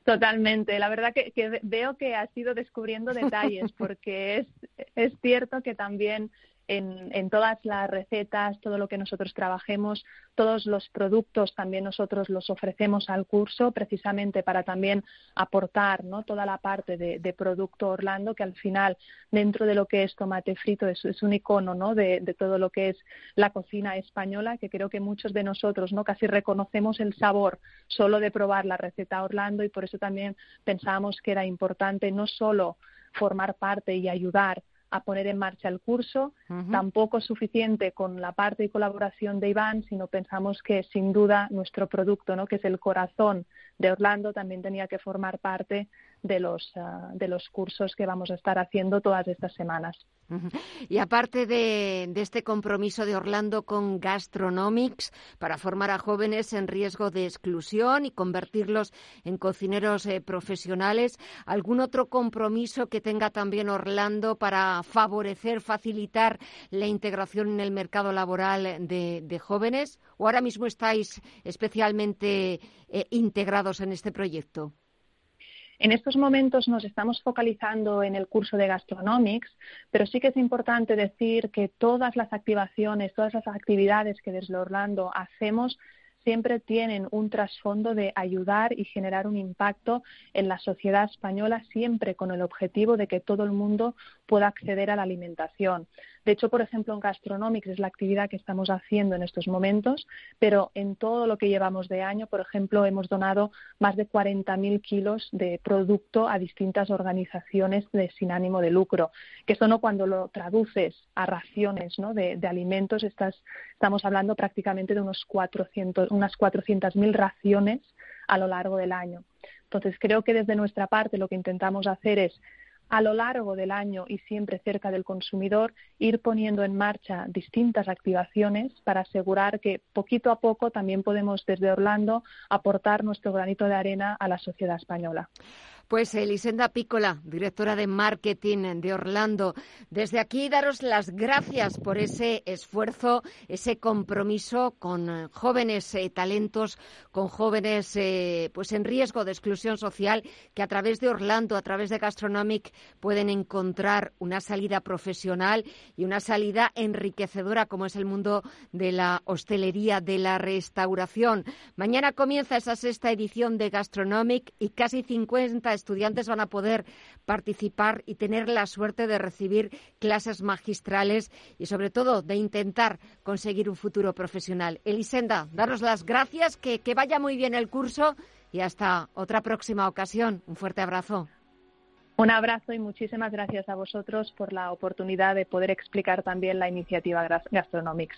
Totalmente. La verdad que, que, veo que has ido descubriendo detalles <laughs> porque es, es cierto que también en, todas las recetas, todo lo que nosotros trabajemos, todos los productos también nosotros los ofrecemos al curso precisamente para también aportar ¿no? toda la parte de, producto Orlando que al final dentro de lo que es tomate frito es, un icono ¿no? de, de, todo lo que es la cocina española que creo que muchos de nosotros no casi reconocemos el sabor solo de probar la receta Orlando y por eso también pensábamos que era importante no solo formar parte y ayudar a poner en marcha el curso. Tampoco es suficiente con la parte y colaboración de Iván, sino pensamos que sin duda nuestro producto, ¿no? que es el corazón de Orlando, también tenía que formar parte de los, ah, de los cursos que vamos a estar haciendo todas estas semanas. Y aparte de, este compromiso de Orlando con Gastronomics para formar a jóvenes en riesgo de exclusión y convertirlos en cocineros eh, profesionales, ¿algún otro compromiso que tenga también Orlando para favorecer, facilitar la integración en el mercado laboral de, jóvenes? ¿O ahora mismo estáis especialmente eh, integrados en este proyecto? En estos momentos nos estamos focalizando en el curso de Gastronomics, pero sí que es importante decir que todas las activaciones, todas las actividades que desde Orlando hacemos siempre tienen un trasfondo de ayudar y generar un impacto en la sociedad española, siempre con el objetivo de que todo el mundo pueda acceder a la alimentación. De hecho, por ejemplo, en Gastronomics es la actividad que estamos haciendo en estos momentos, pero en todo lo que llevamos de año, por ejemplo, hemos donado más de 40.000 kilos de producto a distintas organizaciones de, sin ánimo de lucro, que eso no cuando lo traduces a raciones de, alimentos, estamos hablando prácticamente de unos 400, unas 400.000 raciones a lo largo del año. Entonces, creo que desde nuestra parte lo que intentamos hacer es a lo largo del año y siempre cerca del consumidor, ir poniendo en marcha distintas activaciones para asegurar que poquito a poco también podemos desde Orlando aportar nuestro granito de arena a la sociedad española. Pues Elisenda Pícola, directora de marketing de Orlando, desde aquí daros las gracias por ese esfuerzo, ese compromiso con eh, jóvenes eh, talentos, con jóvenes eh, pues en riesgo de exclusión social que a través de Orlando, a través de Gastronomic pueden encontrar una salida profesional y una salida enriquecedora como es el mundo de la hostelería, de la restauración. Mañana comienza esa sexta edición de Gastronomic y casi 50 estudiantes van a poder participar y tener la suerte de recibir clases magistrales y sobre todo de intentar conseguir un futuro profesional. Elisenda, daros las gracias, que, que vaya muy bien el curso y hasta otra próxima ocasión. Un fuerte abrazo. Un abrazo y muchísimas gracias a vosotros por la oportunidad de poder explicar también la iniciativa Gastronomics.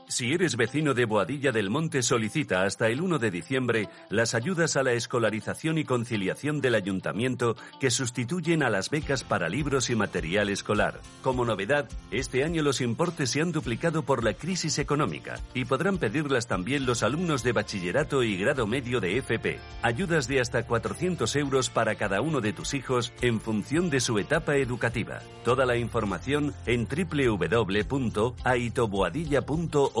Si eres vecino de Boadilla del Monte, solicita hasta el 1 de diciembre las ayudas a la escolarización y conciliación del ayuntamiento que sustituyen a las becas para libros y material escolar. Como novedad, este año los importes se han duplicado por la crisis económica y podrán pedirlas también los alumnos de bachillerato y grado medio de FP. Ayudas de hasta 400 euros para cada uno de tus hijos en función de su etapa educativa. Toda la información en www.aitoboadilla.org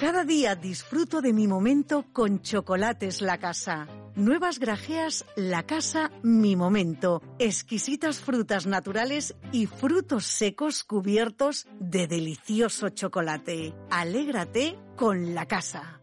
Cada día disfruto de mi momento con Chocolates La Casa. Nuevas grajeas La Casa Mi Momento. Exquisitas frutas naturales y frutos secos cubiertos de delicioso chocolate. Alégrate con La Casa.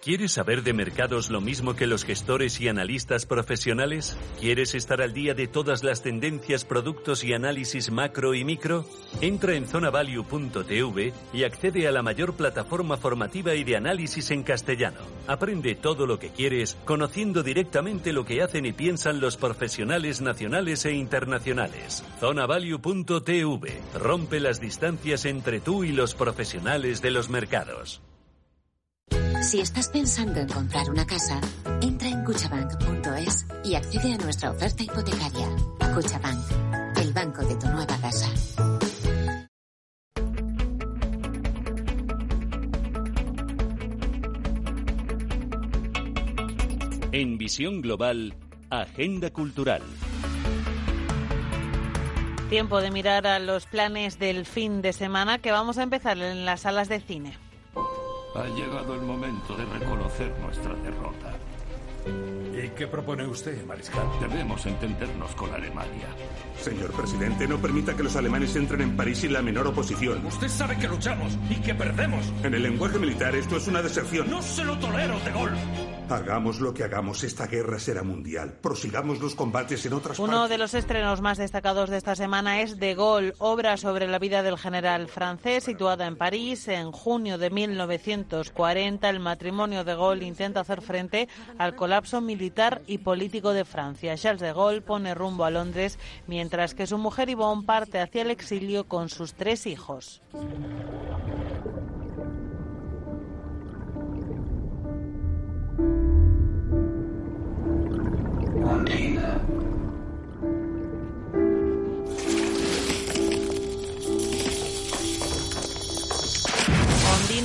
¿Quieres saber de mercados lo mismo que los gestores y analistas profesionales? ¿Quieres estar al día de todas las tendencias, productos y análisis macro y micro? Entra en zonavalue.tv y accede a la mayor plataforma formativa y de análisis en castellano. Aprende todo lo que quieres conociendo directamente lo que hacen y piensan los profesionales nacionales e internacionales. Zonavalue.tv rompe las distancias entre tú y los profesionales de los mercados. Si estás pensando en comprar una casa, entra en cuchabank.es y accede a nuestra oferta hipotecaria. Cuchabank, el banco de tu nueva casa. En Visión Global, Agenda Cultural. Tiempo de mirar a los planes del fin de semana que vamos a empezar en las salas de cine. Ha llegado el momento de reconocer nuestra derrota. ¿Y qué propone usted, Mariscal? Debemos entendernos con Alemania. Señor presidente, no permita que los alemanes entren en París sin la menor oposición. Usted sabe que luchamos y que perdemos. En el lenguaje militar esto es una deserción. No se lo tolero, De Gaulle. Hagamos lo que hagamos, esta guerra será mundial. Prosigamos los combates en otras Uno partes. de los estrenos más destacados de esta semana es De Gaulle, obra sobre la vida del general francés situada en París. En junio de 1940, el matrimonio de Gaulle intenta hacer frente al colapso militar y político de Francia. Charles de Gaulle pone rumbo a Londres, mientras que su mujer Yvonne parte hacia el exilio con sus tres hijos.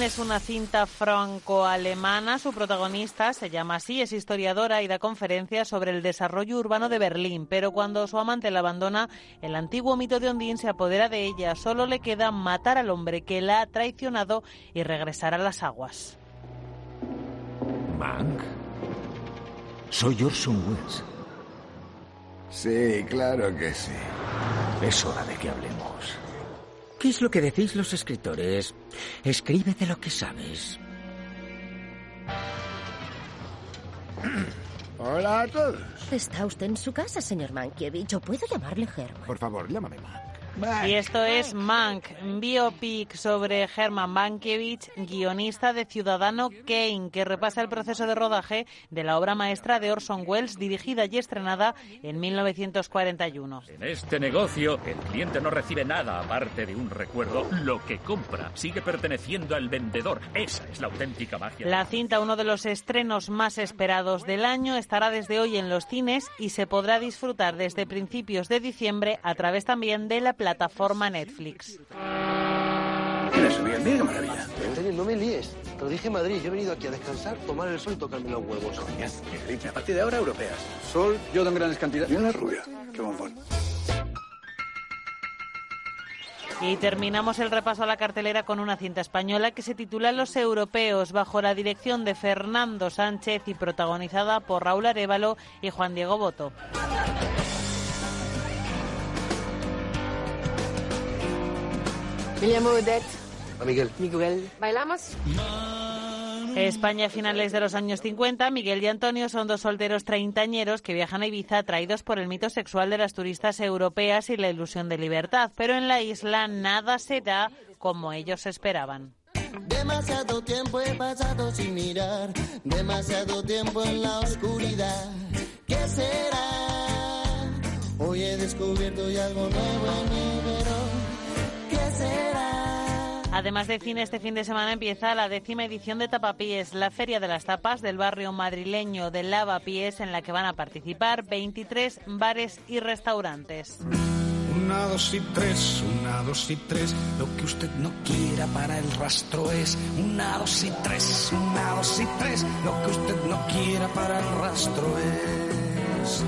Es una cinta franco-alemana. Su protagonista se llama así, es historiadora y da conferencias sobre el desarrollo urbano de Berlín. Pero cuando su amante la abandona, el antiguo mito de Ondine se apodera de ella. Solo le queda matar al hombre que la ha traicionado y regresar a las aguas. Mank. Soy Orson Welles. Sí, claro que sí. Es hora de que hablemos. ¿Qué es lo que decís los escritores? Escribe de lo que sabes. <clears throat> Hola a todos. Está usted en su casa, señor Mankiewicz. ¿O puedo llamarle Herman? Por favor, llámame Mank. Y esto es Mank, biopic sobre Herman Mankiewicz, guionista de Ciudadano Kane, que repasa el proceso de rodaje de la obra maestra de Orson Welles, dirigida y estrenada en 1941. En este negocio, el cliente no recibe nada aparte de un recuerdo. Lo que compra sigue perteneciendo al vendedor. Esa es la auténtica magia. La cinta, uno de los estrenos más esperados del año, estará desde hoy en los cines y se podrá disfrutar desde principios de diciembre a través también de la plataforma Netflix. Mira, qué maravilla. Antonio, no me líes. Te lo dije en Madrid. Yo he venido aquí a descansar, tomar el sol y tocarme los huevos. Gripe. A partir de ahora, europeas. Sol, yo en grandes cantidades. Mira la rubia. Qué bombón. Y terminamos el repaso a la cartelera con una cinta española que se titula Los Europeos, bajo la dirección de Fernando Sánchez y protagonizada por Raúl Arevalo y Juan Diego Boto. Me llamo Odette. A Miguel. Miguel. ¿Bailamos? España a finales de los años 50, Miguel y Antonio son dos solteros treintañeros que viajan a Ibiza atraídos por el mito sexual de las turistas europeas y la ilusión de libertad. Pero en la isla nada se da como ellos esperaban. Demasiado tiempo he pasado sin mirar, demasiado tiempo en la oscuridad. ¿Qué será? Hoy he descubierto ya algo nuevo en mí. Además de cine, este fin de semana empieza la décima edición de Tapapiés, la feria de las tapas del barrio madrileño de Lavapiés, en la que van a participar 23 bares y restaurantes. Una, dos y tres, una, dos y tres. Lo que usted no quiera para el rastro es una, dos y tres, una, dos y tres. Lo que usted no quiera para el rastro es.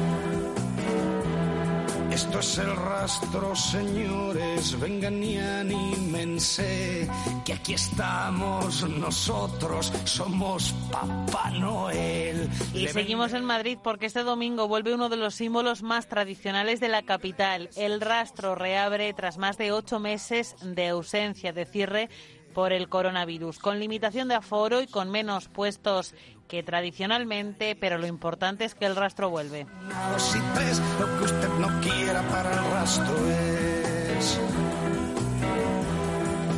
Esto es el rastro, señores, vengan y anímense, que aquí estamos nosotros, somos Papá Noel. Y seguimos en Madrid porque este domingo vuelve uno de los símbolos más tradicionales de la capital. El rastro reabre tras más de ocho meses de ausencia, de cierre por el coronavirus, con limitación de aforo y con menos puestos que tradicionalmente, pero lo importante es que el rastro vuelve. Una, dos y tres, lo que usted no quiera para el rastro es.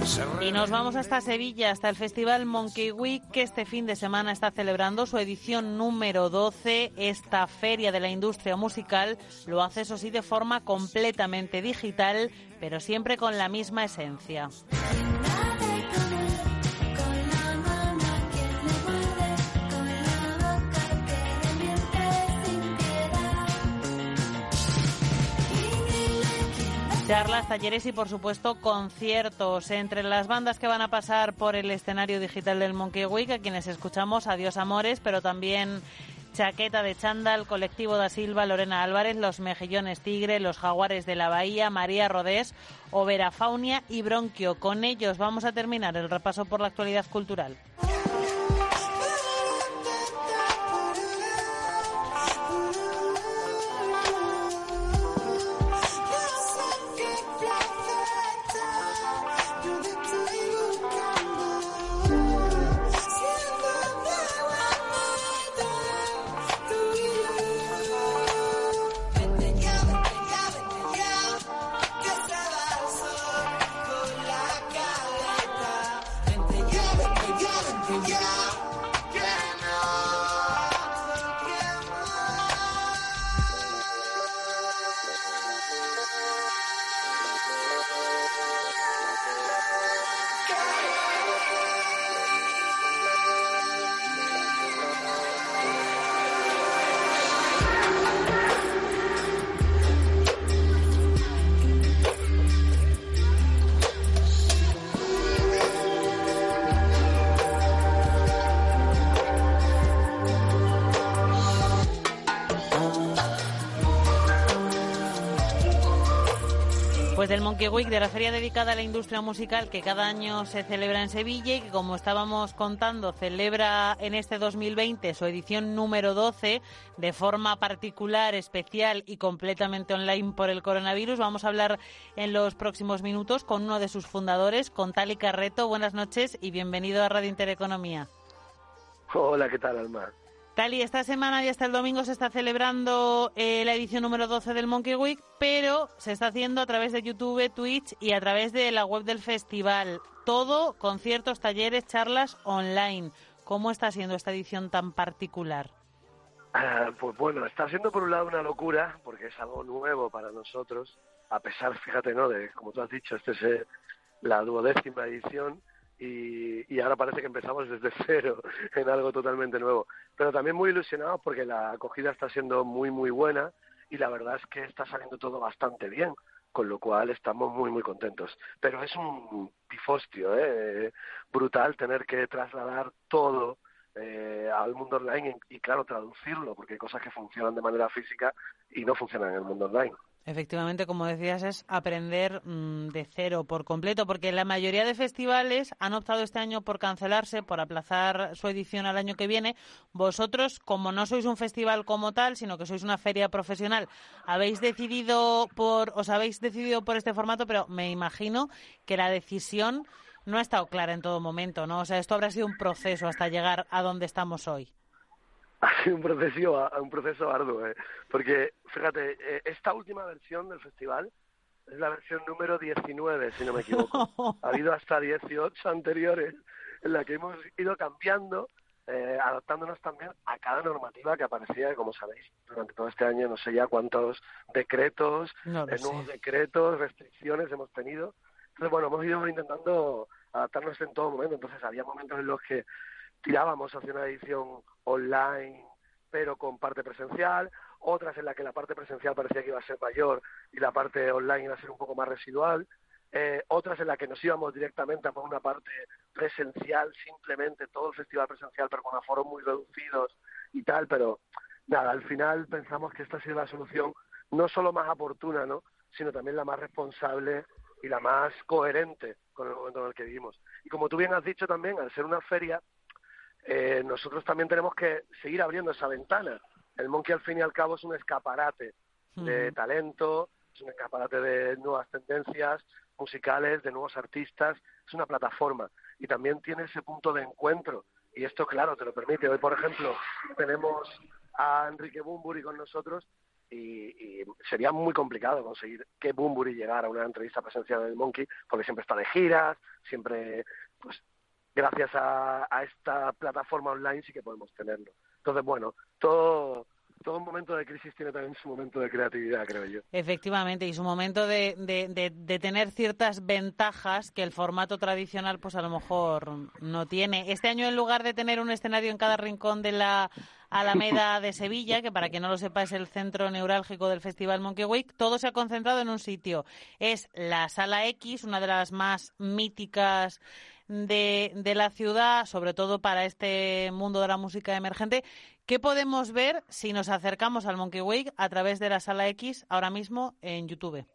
Se Y nos vamos hasta Sevilla, hasta el Festival Monkey Week, que este fin de semana está celebrando su edición número 12. Esta feria de la industria musical lo hace, eso sí, de forma completamente digital, pero siempre con la misma esencia. Charlas, talleres y, por supuesto, conciertos. Entre las bandas que van a pasar por el escenario digital del Monkey Week, a quienes escuchamos Adiós Amores, pero también Chaqueta de Chándal, Colectivo da Silva, Lorena Álvarez, Los Mejillones Tigre, Los Jaguares de la Bahía, María Rodés, Overa Faunia y Bronquio. Con ellos vamos a terminar el repaso por la actualidad cultural. Week, de la feria dedicada a la industria musical que cada año se celebra en Sevilla y que, como estábamos contando, celebra en este 2020 su edición número 12 de forma particular, especial y completamente online por el coronavirus. Vamos a hablar en los próximos minutos con uno de sus fundadores, con Tali Carreto. Buenas noches y bienvenido a Radio Intereconomía. Hola, ¿qué tal, Alma? Tali, esta semana y hasta el domingo se está celebrando eh, la edición número 12 del Monkey Week, pero se está haciendo a través de YouTube, Twitch y a través de la web del festival. Todo, conciertos, talleres, charlas online. ¿Cómo está siendo esta edición tan particular? Ah, pues bueno, está siendo por un lado una locura, porque es algo nuevo para nosotros, a pesar, fíjate, ¿no? De, como tú has dicho, este es eh, la duodécima edición y, y ahora parece que empezamos desde <laughs> cero en algo totalmente nuevo. Pero también muy ilusionados porque la acogida está siendo muy, muy buena y la verdad es que está saliendo todo bastante bien, con lo cual estamos muy, muy contentos. Pero es un pifostio, ¿eh? brutal tener que trasladar todo eh, al mundo online y, claro, traducirlo, porque hay cosas que funcionan de manera física y no funcionan en el mundo online. Efectivamente, como decías, es aprender mmm, de cero por completo, porque la mayoría de festivales han optado este año por cancelarse, por aplazar su edición al año que viene. Vosotros, como no sois un festival como tal, sino que sois una feria profesional, habéis decidido por, os habéis decidido por este formato, pero me imagino que la decisión no ha estado clara en todo momento, ¿no? O sea, esto habrá sido un proceso hasta llegar a donde estamos hoy. Ha sido un proceso, un proceso arduo, ¿eh? porque fíjate, eh, esta última versión del festival es la versión número 19, si no me equivoco. <laughs> ha habido hasta 18 anteriores en la que hemos ido cambiando, eh, adaptándonos también a cada normativa que aparecía, como sabéis, durante todo este año, no sé ya cuántos decretos, eh, nuevos decretos, restricciones hemos tenido. Entonces, bueno, hemos ido intentando adaptarnos en todo momento. Entonces, había momentos en los que tirábamos hacia una edición online, pero con parte presencial, otras en las que la parte presencial parecía que iba a ser mayor y la parte online iba a ser un poco más residual, eh, otras en las que nos íbamos directamente a por una parte presencial, simplemente todo el festival presencial, pero con aforos muy reducidos y tal, pero nada, al final pensamos que esta ha sido la solución no solo más oportuna, ¿no? sino también la más responsable y la más coherente con el momento en el que vivimos. Y como tú bien has dicho también, al ser una feria, eh, nosotros también tenemos que seguir abriendo esa ventana. El Monkey al fin y al cabo es un escaparate de talento, es un escaparate de nuevas tendencias musicales, de nuevos artistas, es una plataforma y también tiene ese punto de encuentro y esto claro te lo permite. Hoy por ejemplo tenemos a Enrique Bumburi con nosotros y, sería muy complicado conseguir que Bumburi llegara a una entrevista presencial del Monkey porque siempre está de giras, siempre pues gracias a, esta plataforma online sí que podemos tenerlo. Entonces, bueno, todo, todo momento de crisis tiene también su momento de creatividad, creo yo. Efectivamente, y su momento de, de, de, tener ciertas ventajas que el formato tradicional, pues a lo mejor no tiene. Este año, en lugar de tener un escenario en cada rincón de la Alameda de Sevilla, que para quien no lo sepa es el centro neurálgico del Festival Monkey Week, todo se ha concentrado en un sitio. Es la Sala X, una de las más míticas de, de la ciudad, sobre todo para este mundo de la música emergente. ¿Qué podemos ver si nos acercamos al Monkey Week a través de la sala X ahora mismo en YouTube?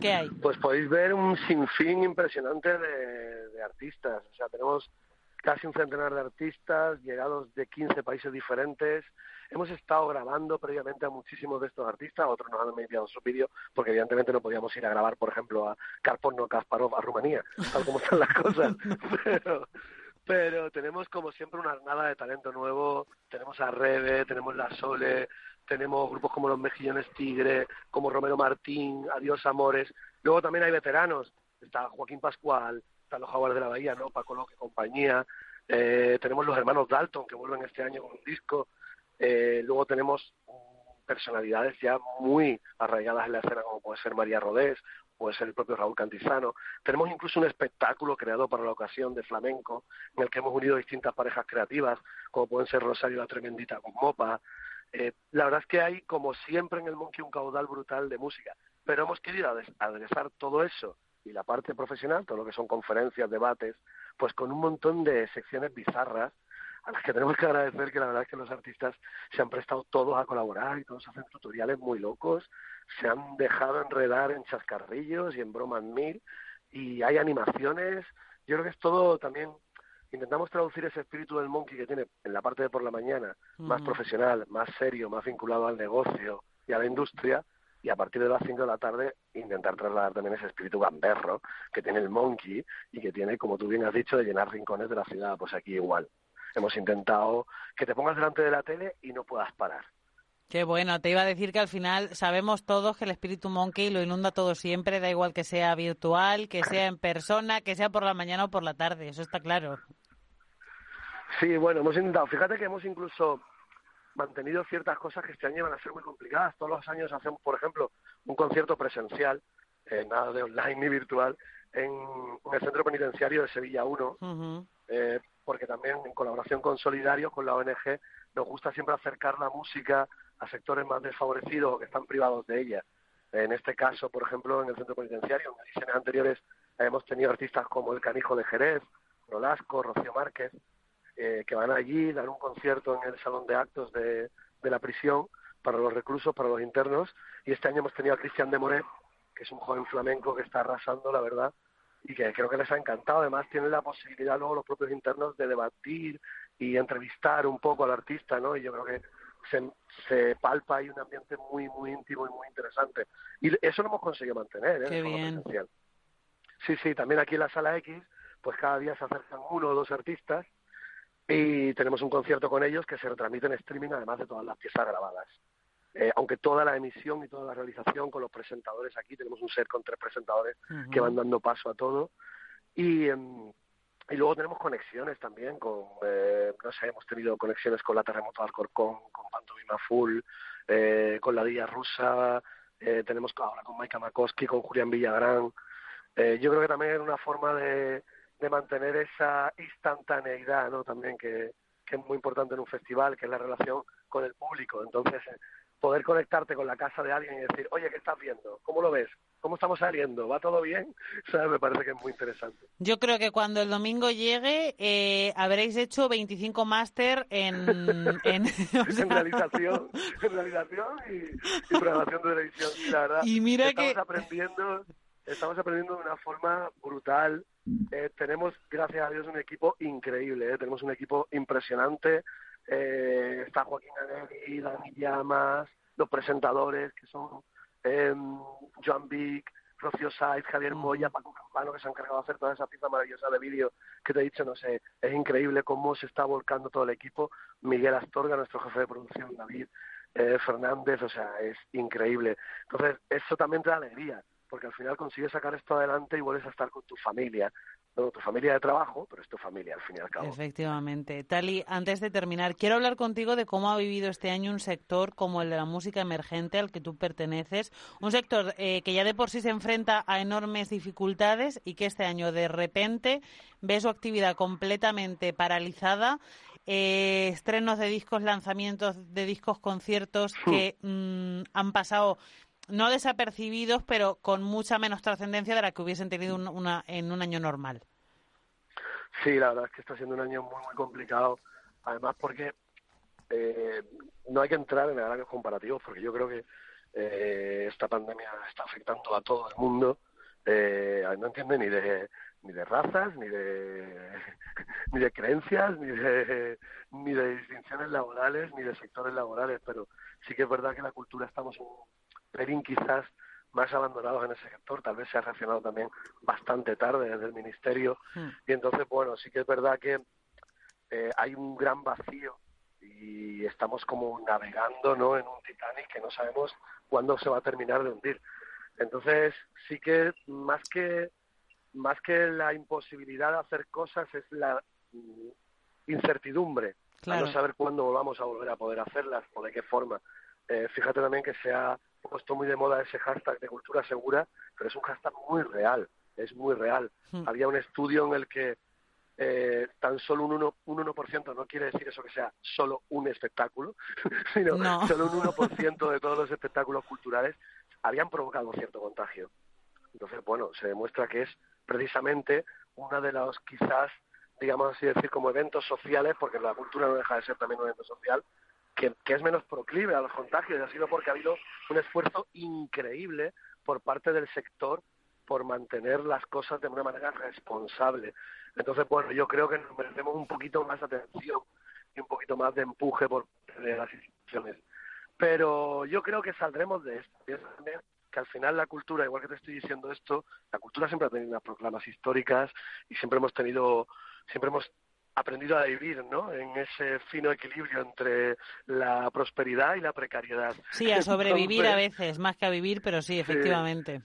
¿Qué hay? Pues podéis ver un sinfín impresionante de, de artistas. O sea, tenemos casi un centenar de artistas llegados de 15 países diferentes. Hemos estado grabando previamente a muchísimos de estos artistas, otros nos han enviado su vídeo, porque evidentemente no podíamos ir a grabar, por ejemplo, a Karpov Kasparov a Rumanía, tal como están las cosas. <laughs> pero, pero tenemos como siempre una armada de talento nuevo, tenemos a Rebe, tenemos La Sole, tenemos grupos como Los Mejillones Tigre, como Romero Martín, Adiós Amores, luego también hay veteranos, está Joaquín Pascual, están los Jaguares de la Bahía, ¿no? Paco López compañía, eh, tenemos los hermanos Dalton que vuelven este año con un disco, eh, luego tenemos personalidades ya muy arraigadas en la escena, como puede ser María Rodés, puede ser el propio Raúl Cantizano. Tenemos incluso un espectáculo creado para la ocasión de flamenco, en el que hemos unido distintas parejas creativas, como pueden ser Rosario la Tremendita con Mopa. Eh, la verdad es que hay, como siempre en el Monkey, un caudal brutal de música, pero hemos querido adresar todo eso y la parte profesional, todo lo que son conferencias, debates, pues con un montón de secciones bizarras a las que tenemos que agradecer que la verdad es que los artistas se han prestado todos a colaborar y todos hacen tutoriales muy locos, se han dejado enredar en chascarrillos y en bromas mil y hay animaciones, yo creo que es todo también intentamos traducir ese espíritu del monkey que tiene en la parte de por la mañana, más profesional, más serio, más vinculado al negocio y a la industria, y a partir de las 5 de la tarde intentar trasladar también ese espíritu gamberro que tiene el monkey y que tiene, como tú bien has dicho, de llenar rincones de la ciudad. Pues aquí igual hemos intentado que te pongas delante de la tele y no puedas parar. Qué bueno, te iba a decir que al final sabemos todos que el espíritu monkey lo inunda todo siempre, da igual que sea virtual, que sea en persona, que sea por la mañana o por la tarde, eso está claro. Sí, bueno, hemos intentado. Fíjate que hemos incluso mantenido ciertas cosas que este año van a ser muy complicadas. Todos los años hacemos, por ejemplo, un concierto presencial, eh, nada de online ni virtual, en, el Centro Penitenciario de Sevilla 1, eh, porque también en colaboración con Solidarios, con la ONG, nos gusta siempre acercar la música a sectores más desfavorecidos o que están privados de ella. En este caso, por ejemplo, en el Centro Penitenciario, en ediciones anteriores hemos tenido artistas como El Canijo de Jerez, Rolasco, Rocío Márquez, eh, que van allí, dar un concierto en el salón de actos de, la prisión para los reclusos, para los internos, y este año hemos tenido a Cristian de Moret, que es un joven flamenco que está arrasando, la verdad, y que creo que les ha encantado. Además, tienen la posibilidad luego los propios internos de debatir y entrevistar un poco al artista, ¿no? Y yo creo que se, se palpa ahí un ambiente muy, muy íntimo y muy interesante. Y eso lo hemos conseguido mantener, ¿eh? Qué bien. Sí, sí, también aquí en la sala X pues cada día se acercan uno o dos artistas y tenemos un concierto con ellos que se retransmite en streaming además de todas las piezas grabadas. Eh, aunque toda la emisión y toda la realización con los presentadores aquí, tenemos un set con tres presentadores que van dando paso a todo. Y, em, y luego tenemos conexiones también con, eh, no sé, hemos tenido conexiones con la Terremoto de Alcorcón, con Pantomima Full, eh, con la Día Rusa, eh, tenemos ahora con Maika Makoski, con Julián Villagrán. Eh, yo creo que también es una forma de, de mantener esa instantaneidad, ¿no? También que, que es muy importante en un festival, que es la relación con el público. Entonces, eh, poder conectarte con la casa de alguien y decir, oye, ¿qué estás viendo? ¿Cómo lo ves? ¿Cómo estamos saliendo? ¿Va todo bien? <laughs> O sea, me parece que es muy interesante. Yo creo que cuando el domingo llegue eh, habréis hecho 25 máster en... <laughs> en, <laughs> en realización, en realización y, y programación de televisión. Y la verdad, Y mira estamos que- aprendiendo, estamos aprendiendo de una forma brutal. Eh, tenemos, gracias a Dios, un equipo increíble. ¿eh? Tenemos un equipo impresionante. Eh, está Joaquín Anelli, Dani Llamas, los presentadores que son eh, Joan Vic, Rocío Saiz, Javier Moya, Paco Campano, que se han encargado de hacer toda esa pieza maravillosa de vídeo que te he dicho, no sé, es increíble cómo se está volcando todo el equipo. Miguel Astorga, nuestro jefe de producción, David eh, Fernández, o sea, es increíble. Entonces, eso también te da alegría, porque al final consigues sacar esto adelante y vuelves a estar con tu familia, ¿no? tu familia de trabajo, pero es tu familia al fin y al cabo. Efectivamente. Tali, antes de terminar, quiero hablar contigo de cómo ha vivido este año un sector como el de la música emergente al que tú perteneces. Un sector eh, que ya de por sí se enfrenta a enormes dificultades y que este año de repente ve su actividad completamente paralizada. Eh, estrenos de discos, lanzamientos de discos, conciertos que mm, han pasado no desapercibidos, pero con mucha menos trascendencia de la que hubiesen tenido un- una, en un año normal. Sí, la verdad es que está siendo un año muy, muy complicado. Además, porque eh, no hay que entrar en grandes comparativos, porque yo creo que eh, esta pandemia está afectando a todo el mundo. Eh, no entiende ni de ni de razas, ni de <laughs> ni de creencias, ni de ni de distinciones laborales, ni de sectores laborales, pero sí que es verdad que la cultura estamos un pelín quizás más abandonados en ese sector, tal vez se ha reaccionado también bastante tarde desde el ministerio. Y entonces bueno sí que es verdad que eh, hay un gran vacío y estamos como navegando no en un Titanic que no sabemos cuándo se va a terminar de hundir. Entonces sí que más que más que la imposibilidad de hacer cosas es la mm, incertidumbre. A Claro. no saber cuándo volvamos a volver a poder hacerlas o de qué forma. Eh, fíjate también que se ha puesto muy de moda ese hashtag de cultura segura, pero es un hashtag muy real, es muy real. Hmm. Había un estudio en el que eh, tan solo un 1%, un 1% no quiere decir eso que sea solo un espectáculo, <laughs> sino No. solo un 1% de todos los espectáculos culturales habían provocado cierto contagio. Entonces, bueno, se demuestra que es precisamente una de los quizás, digamos así decir, como eventos sociales, porque la cultura no deja de ser también un evento social, que, que es menos proclive a los contagios y ha sido porque ha habido un esfuerzo increíble por parte del sector por mantener las cosas de una manera responsable. Entonces, bueno, yo creo que nos merecemos un poquito más atención y un poquito más de empuje por parte de las instituciones. Pero yo creo que saldremos de esto. Que al final la cultura, igual que te estoy diciendo esto, la cultura siempre ha tenido unas proclamas históricas y siempre hemos tenido, siempre hemos aprendido a vivir, ¿no? En ese fino equilibrio entre la prosperidad y la precariedad. Sí, a sobrevivir a Entonces- veces, más que a vivir, pero sí, efectivamente.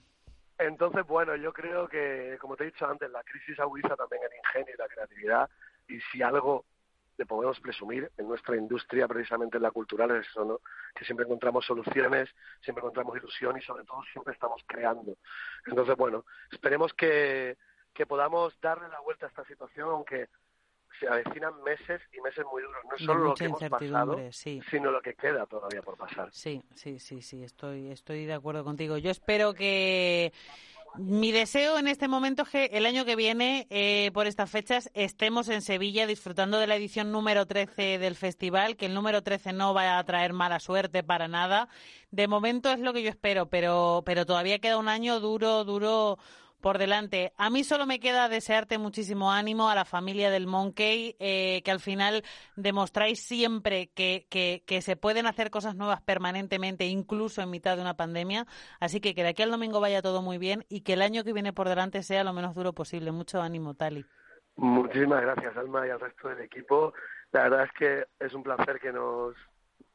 entonces, bueno, yo creo que, como te he dicho antes, la crisis agudiza también el ingenio y la creatividad. Y si algo le podemos presumir en nuestra industria, precisamente en la cultural, es eso, ¿no? Que siempre encontramos soluciones, siempre encontramos ilusión y sobre todo siempre estamos creando. Entonces, bueno, esperemos que, que podamos darle la vuelta a esta situación, aunque se avecinan meses y meses muy duros. No solo lo que hemos pasado, sí. sino lo que queda todavía por pasar. Sí, sí, sí, sí, estoy, estoy de acuerdo contigo. Yo espero que mi deseo en este momento es que el año que viene, eh, por estas fechas, estemos en Sevilla disfrutando de la edición número 13 del festival, que el número 13 no vaya a traer mala suerte para nada. De momento es lo que yo espero, pero, pero todavía queda un año duro, duro por delante. A mí solo me queda desearte muchísimo ánimo a la familia del Monkey, eh, que al final demostráis siempre que, que, se pueden hacer cosas nuevas permanentemente, incluso en mitad de una pandemia. Así que que de aquí al domingo vaya todo muy bien y que el año que viene por delante sea lo menos duro posible. Mucho ánimo, Tali. Muchísimas gracias, Alma, y al resto del equipo. La verdad es que es un placer que nos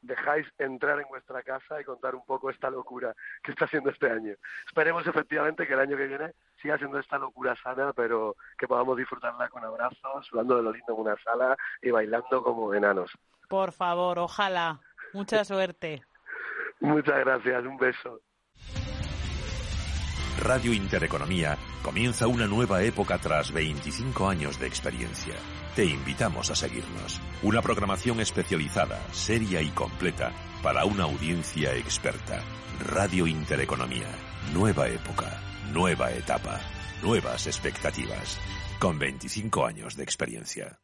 dejáis entrar en vuestra casa y contar un poco esta locura que está siendo este año. Esperemos efectivamente que el año que viene siga siendo esta locura sana, pero que podamos disfrutarla con abrazos, sudando de lo lindo en una sala y bailando como enanos. Por favor, ojalá. Mucha <laughs> suerte. Muchas gracias, un beso. Radio Intereconomía comienza una nueva época tras 25 años de experiencia. Te invitamos a seguirnos. Una programación especializada, seria y completa para una audiencia experta. Radio Intereconomía. Nueva época, nueva etapa, nuevas expectativas. Con 25 años de experiencia.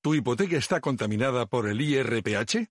¿Tu hipoteca está contaminada por el IRPH?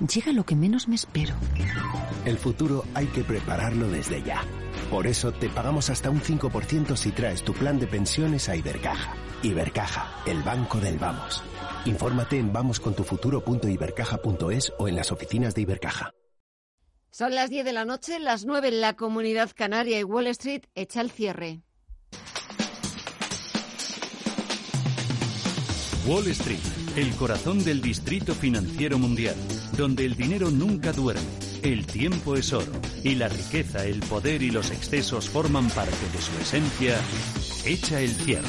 llega lo que menos me espero. El futuro hay que prepararlo desde ya. Por eso te pagamos hasta un 5% si traes tu plan de pensiones a Ibercaja. Ibercaja, el banco del vamos. Infórmate en vamoscontufuturo.ibercaja.es o en las oficinas de Ibercaja. Son las 10 de la noche, las 9 en la comunidad canaria y Wall Street echa el cierre. Wall Street, el corazón del distrito financiero mundial, donde el dinero nunca duerme, el tiempo es oro y la riqueza, el poder y los excesos forman parte de su esencia, echa el cierre.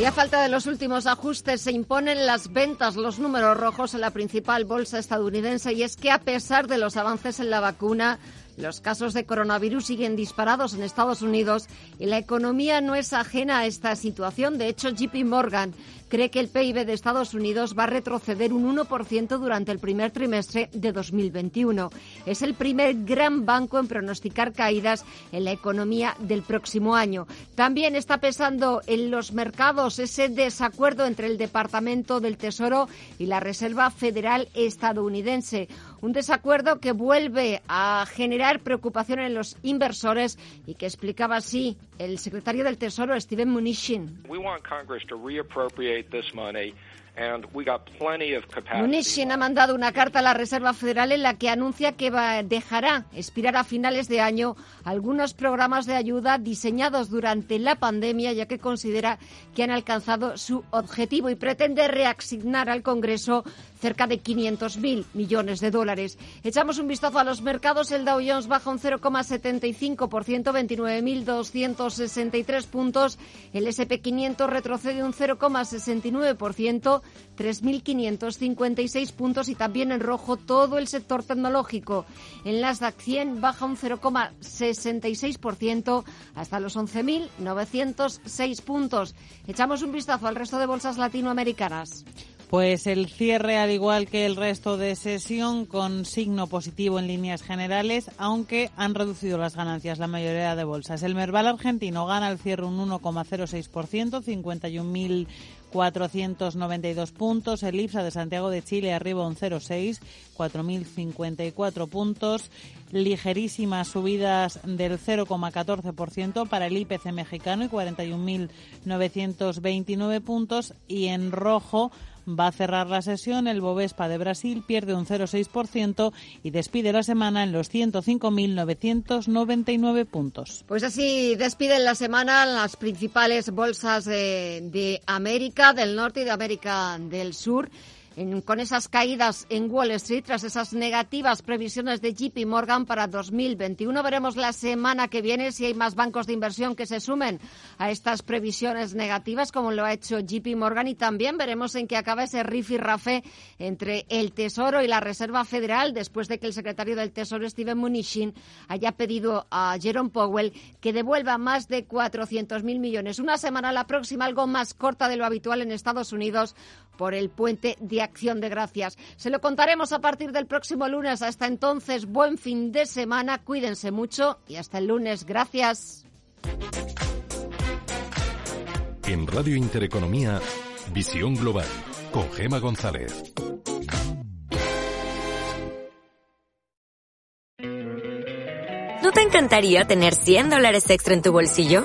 Y a falta de los últimos ajustes se imponen las ventas, los números rojos en la principal bolsa estadounidense y es que a pesar de los avances en la vacuna, los casos de coronavirus siguen disparados en Estados Unidos y la economía no es ajena a esta situación. De hecho, JP Morgan cree que el PIB de Estados Unidos va a retroceder un 1% durante el primer trimestre de 2021. Es el primer gran banco en pronosticar caídas en la economía del próximo año. También está pesando en los mercados ese desacuerdo entre el Departamento del Tesoro y la Reserva Federal estadounidense. Un desacuerdo que vuelve a generar preocupación en los inversores y que explicaba así el secretario del Tesoro, Steven Mnuchin. Mnuchin ha mandado una carta a la Reserva Federal en la que anuncia que dejará expirar a finales de año algunos programas de ayuda diseñados durante la pandemia, ya que considera que han alcanzado su objetivo y pretende reasignar al Congreso cerca de 500.000 millones de dólares. Echamos un vistazo a los mercados. El Dow Jones baja un 0,75%, 29.263 puntos. El SP500 retrocede un 0,69%, 3.556 puntos. Y también en rojo todo el sector tecnológico. En Nasdaq 100 baja un 0,66% hasta los 11.906 puntos. Echamos un vistazo al resto de bolsas latinoamericanas. Pues el cierre, al igual que el resto de sesión, con signo positivo en líneas generales, aunque han reducido las ganancias la mayoría de bolsas. El Merval argentino gana el cierre un 1,06%, 51.492 puntos. El IPSA de Santiago de Chile arriba un 0,6, 4.054 puntos. Ligerísimas subidas del 0,14% para el IPC mexicano y 41.929 puntos. Y en rojo, va a cerrar la sesión. El Bovespa de Brasil pierde un 0,6% y despide la semana en los 105.999 puntos. Pues así despiden la semana las principales bolsas de, de América del Norte y de América del Sur con esas caídas en Wall Street, tras esas negativas previsiones de JP Morgan para 2021. Veremos la semana que viene si hay más bancos de inversión que se sumen a estas previsiones negativas, como lo ha hecho JP Morgan, y también veremos en qué acaba ese rifirrafe entre el Tesoro y la Reserva Federal, después de que el secretario del Tesoro, Steven Mnuchin, haya pedido a Jerome Powell que devuelva más de 400.000 millones. Una semana la próxima, algo más corta de lo habitual en Estados Unidos por el puente de Acción de Gracias. Se lo contaremos a partir del próximo lunes. Hasta entonces, buen fin de semana, cuídense mucho y hasta el lunes. Gracias. En Radio Intereconomía, Visión Global, con Gema González. ¿No te encantaría tener 100 dólares extra en tu bolsillo?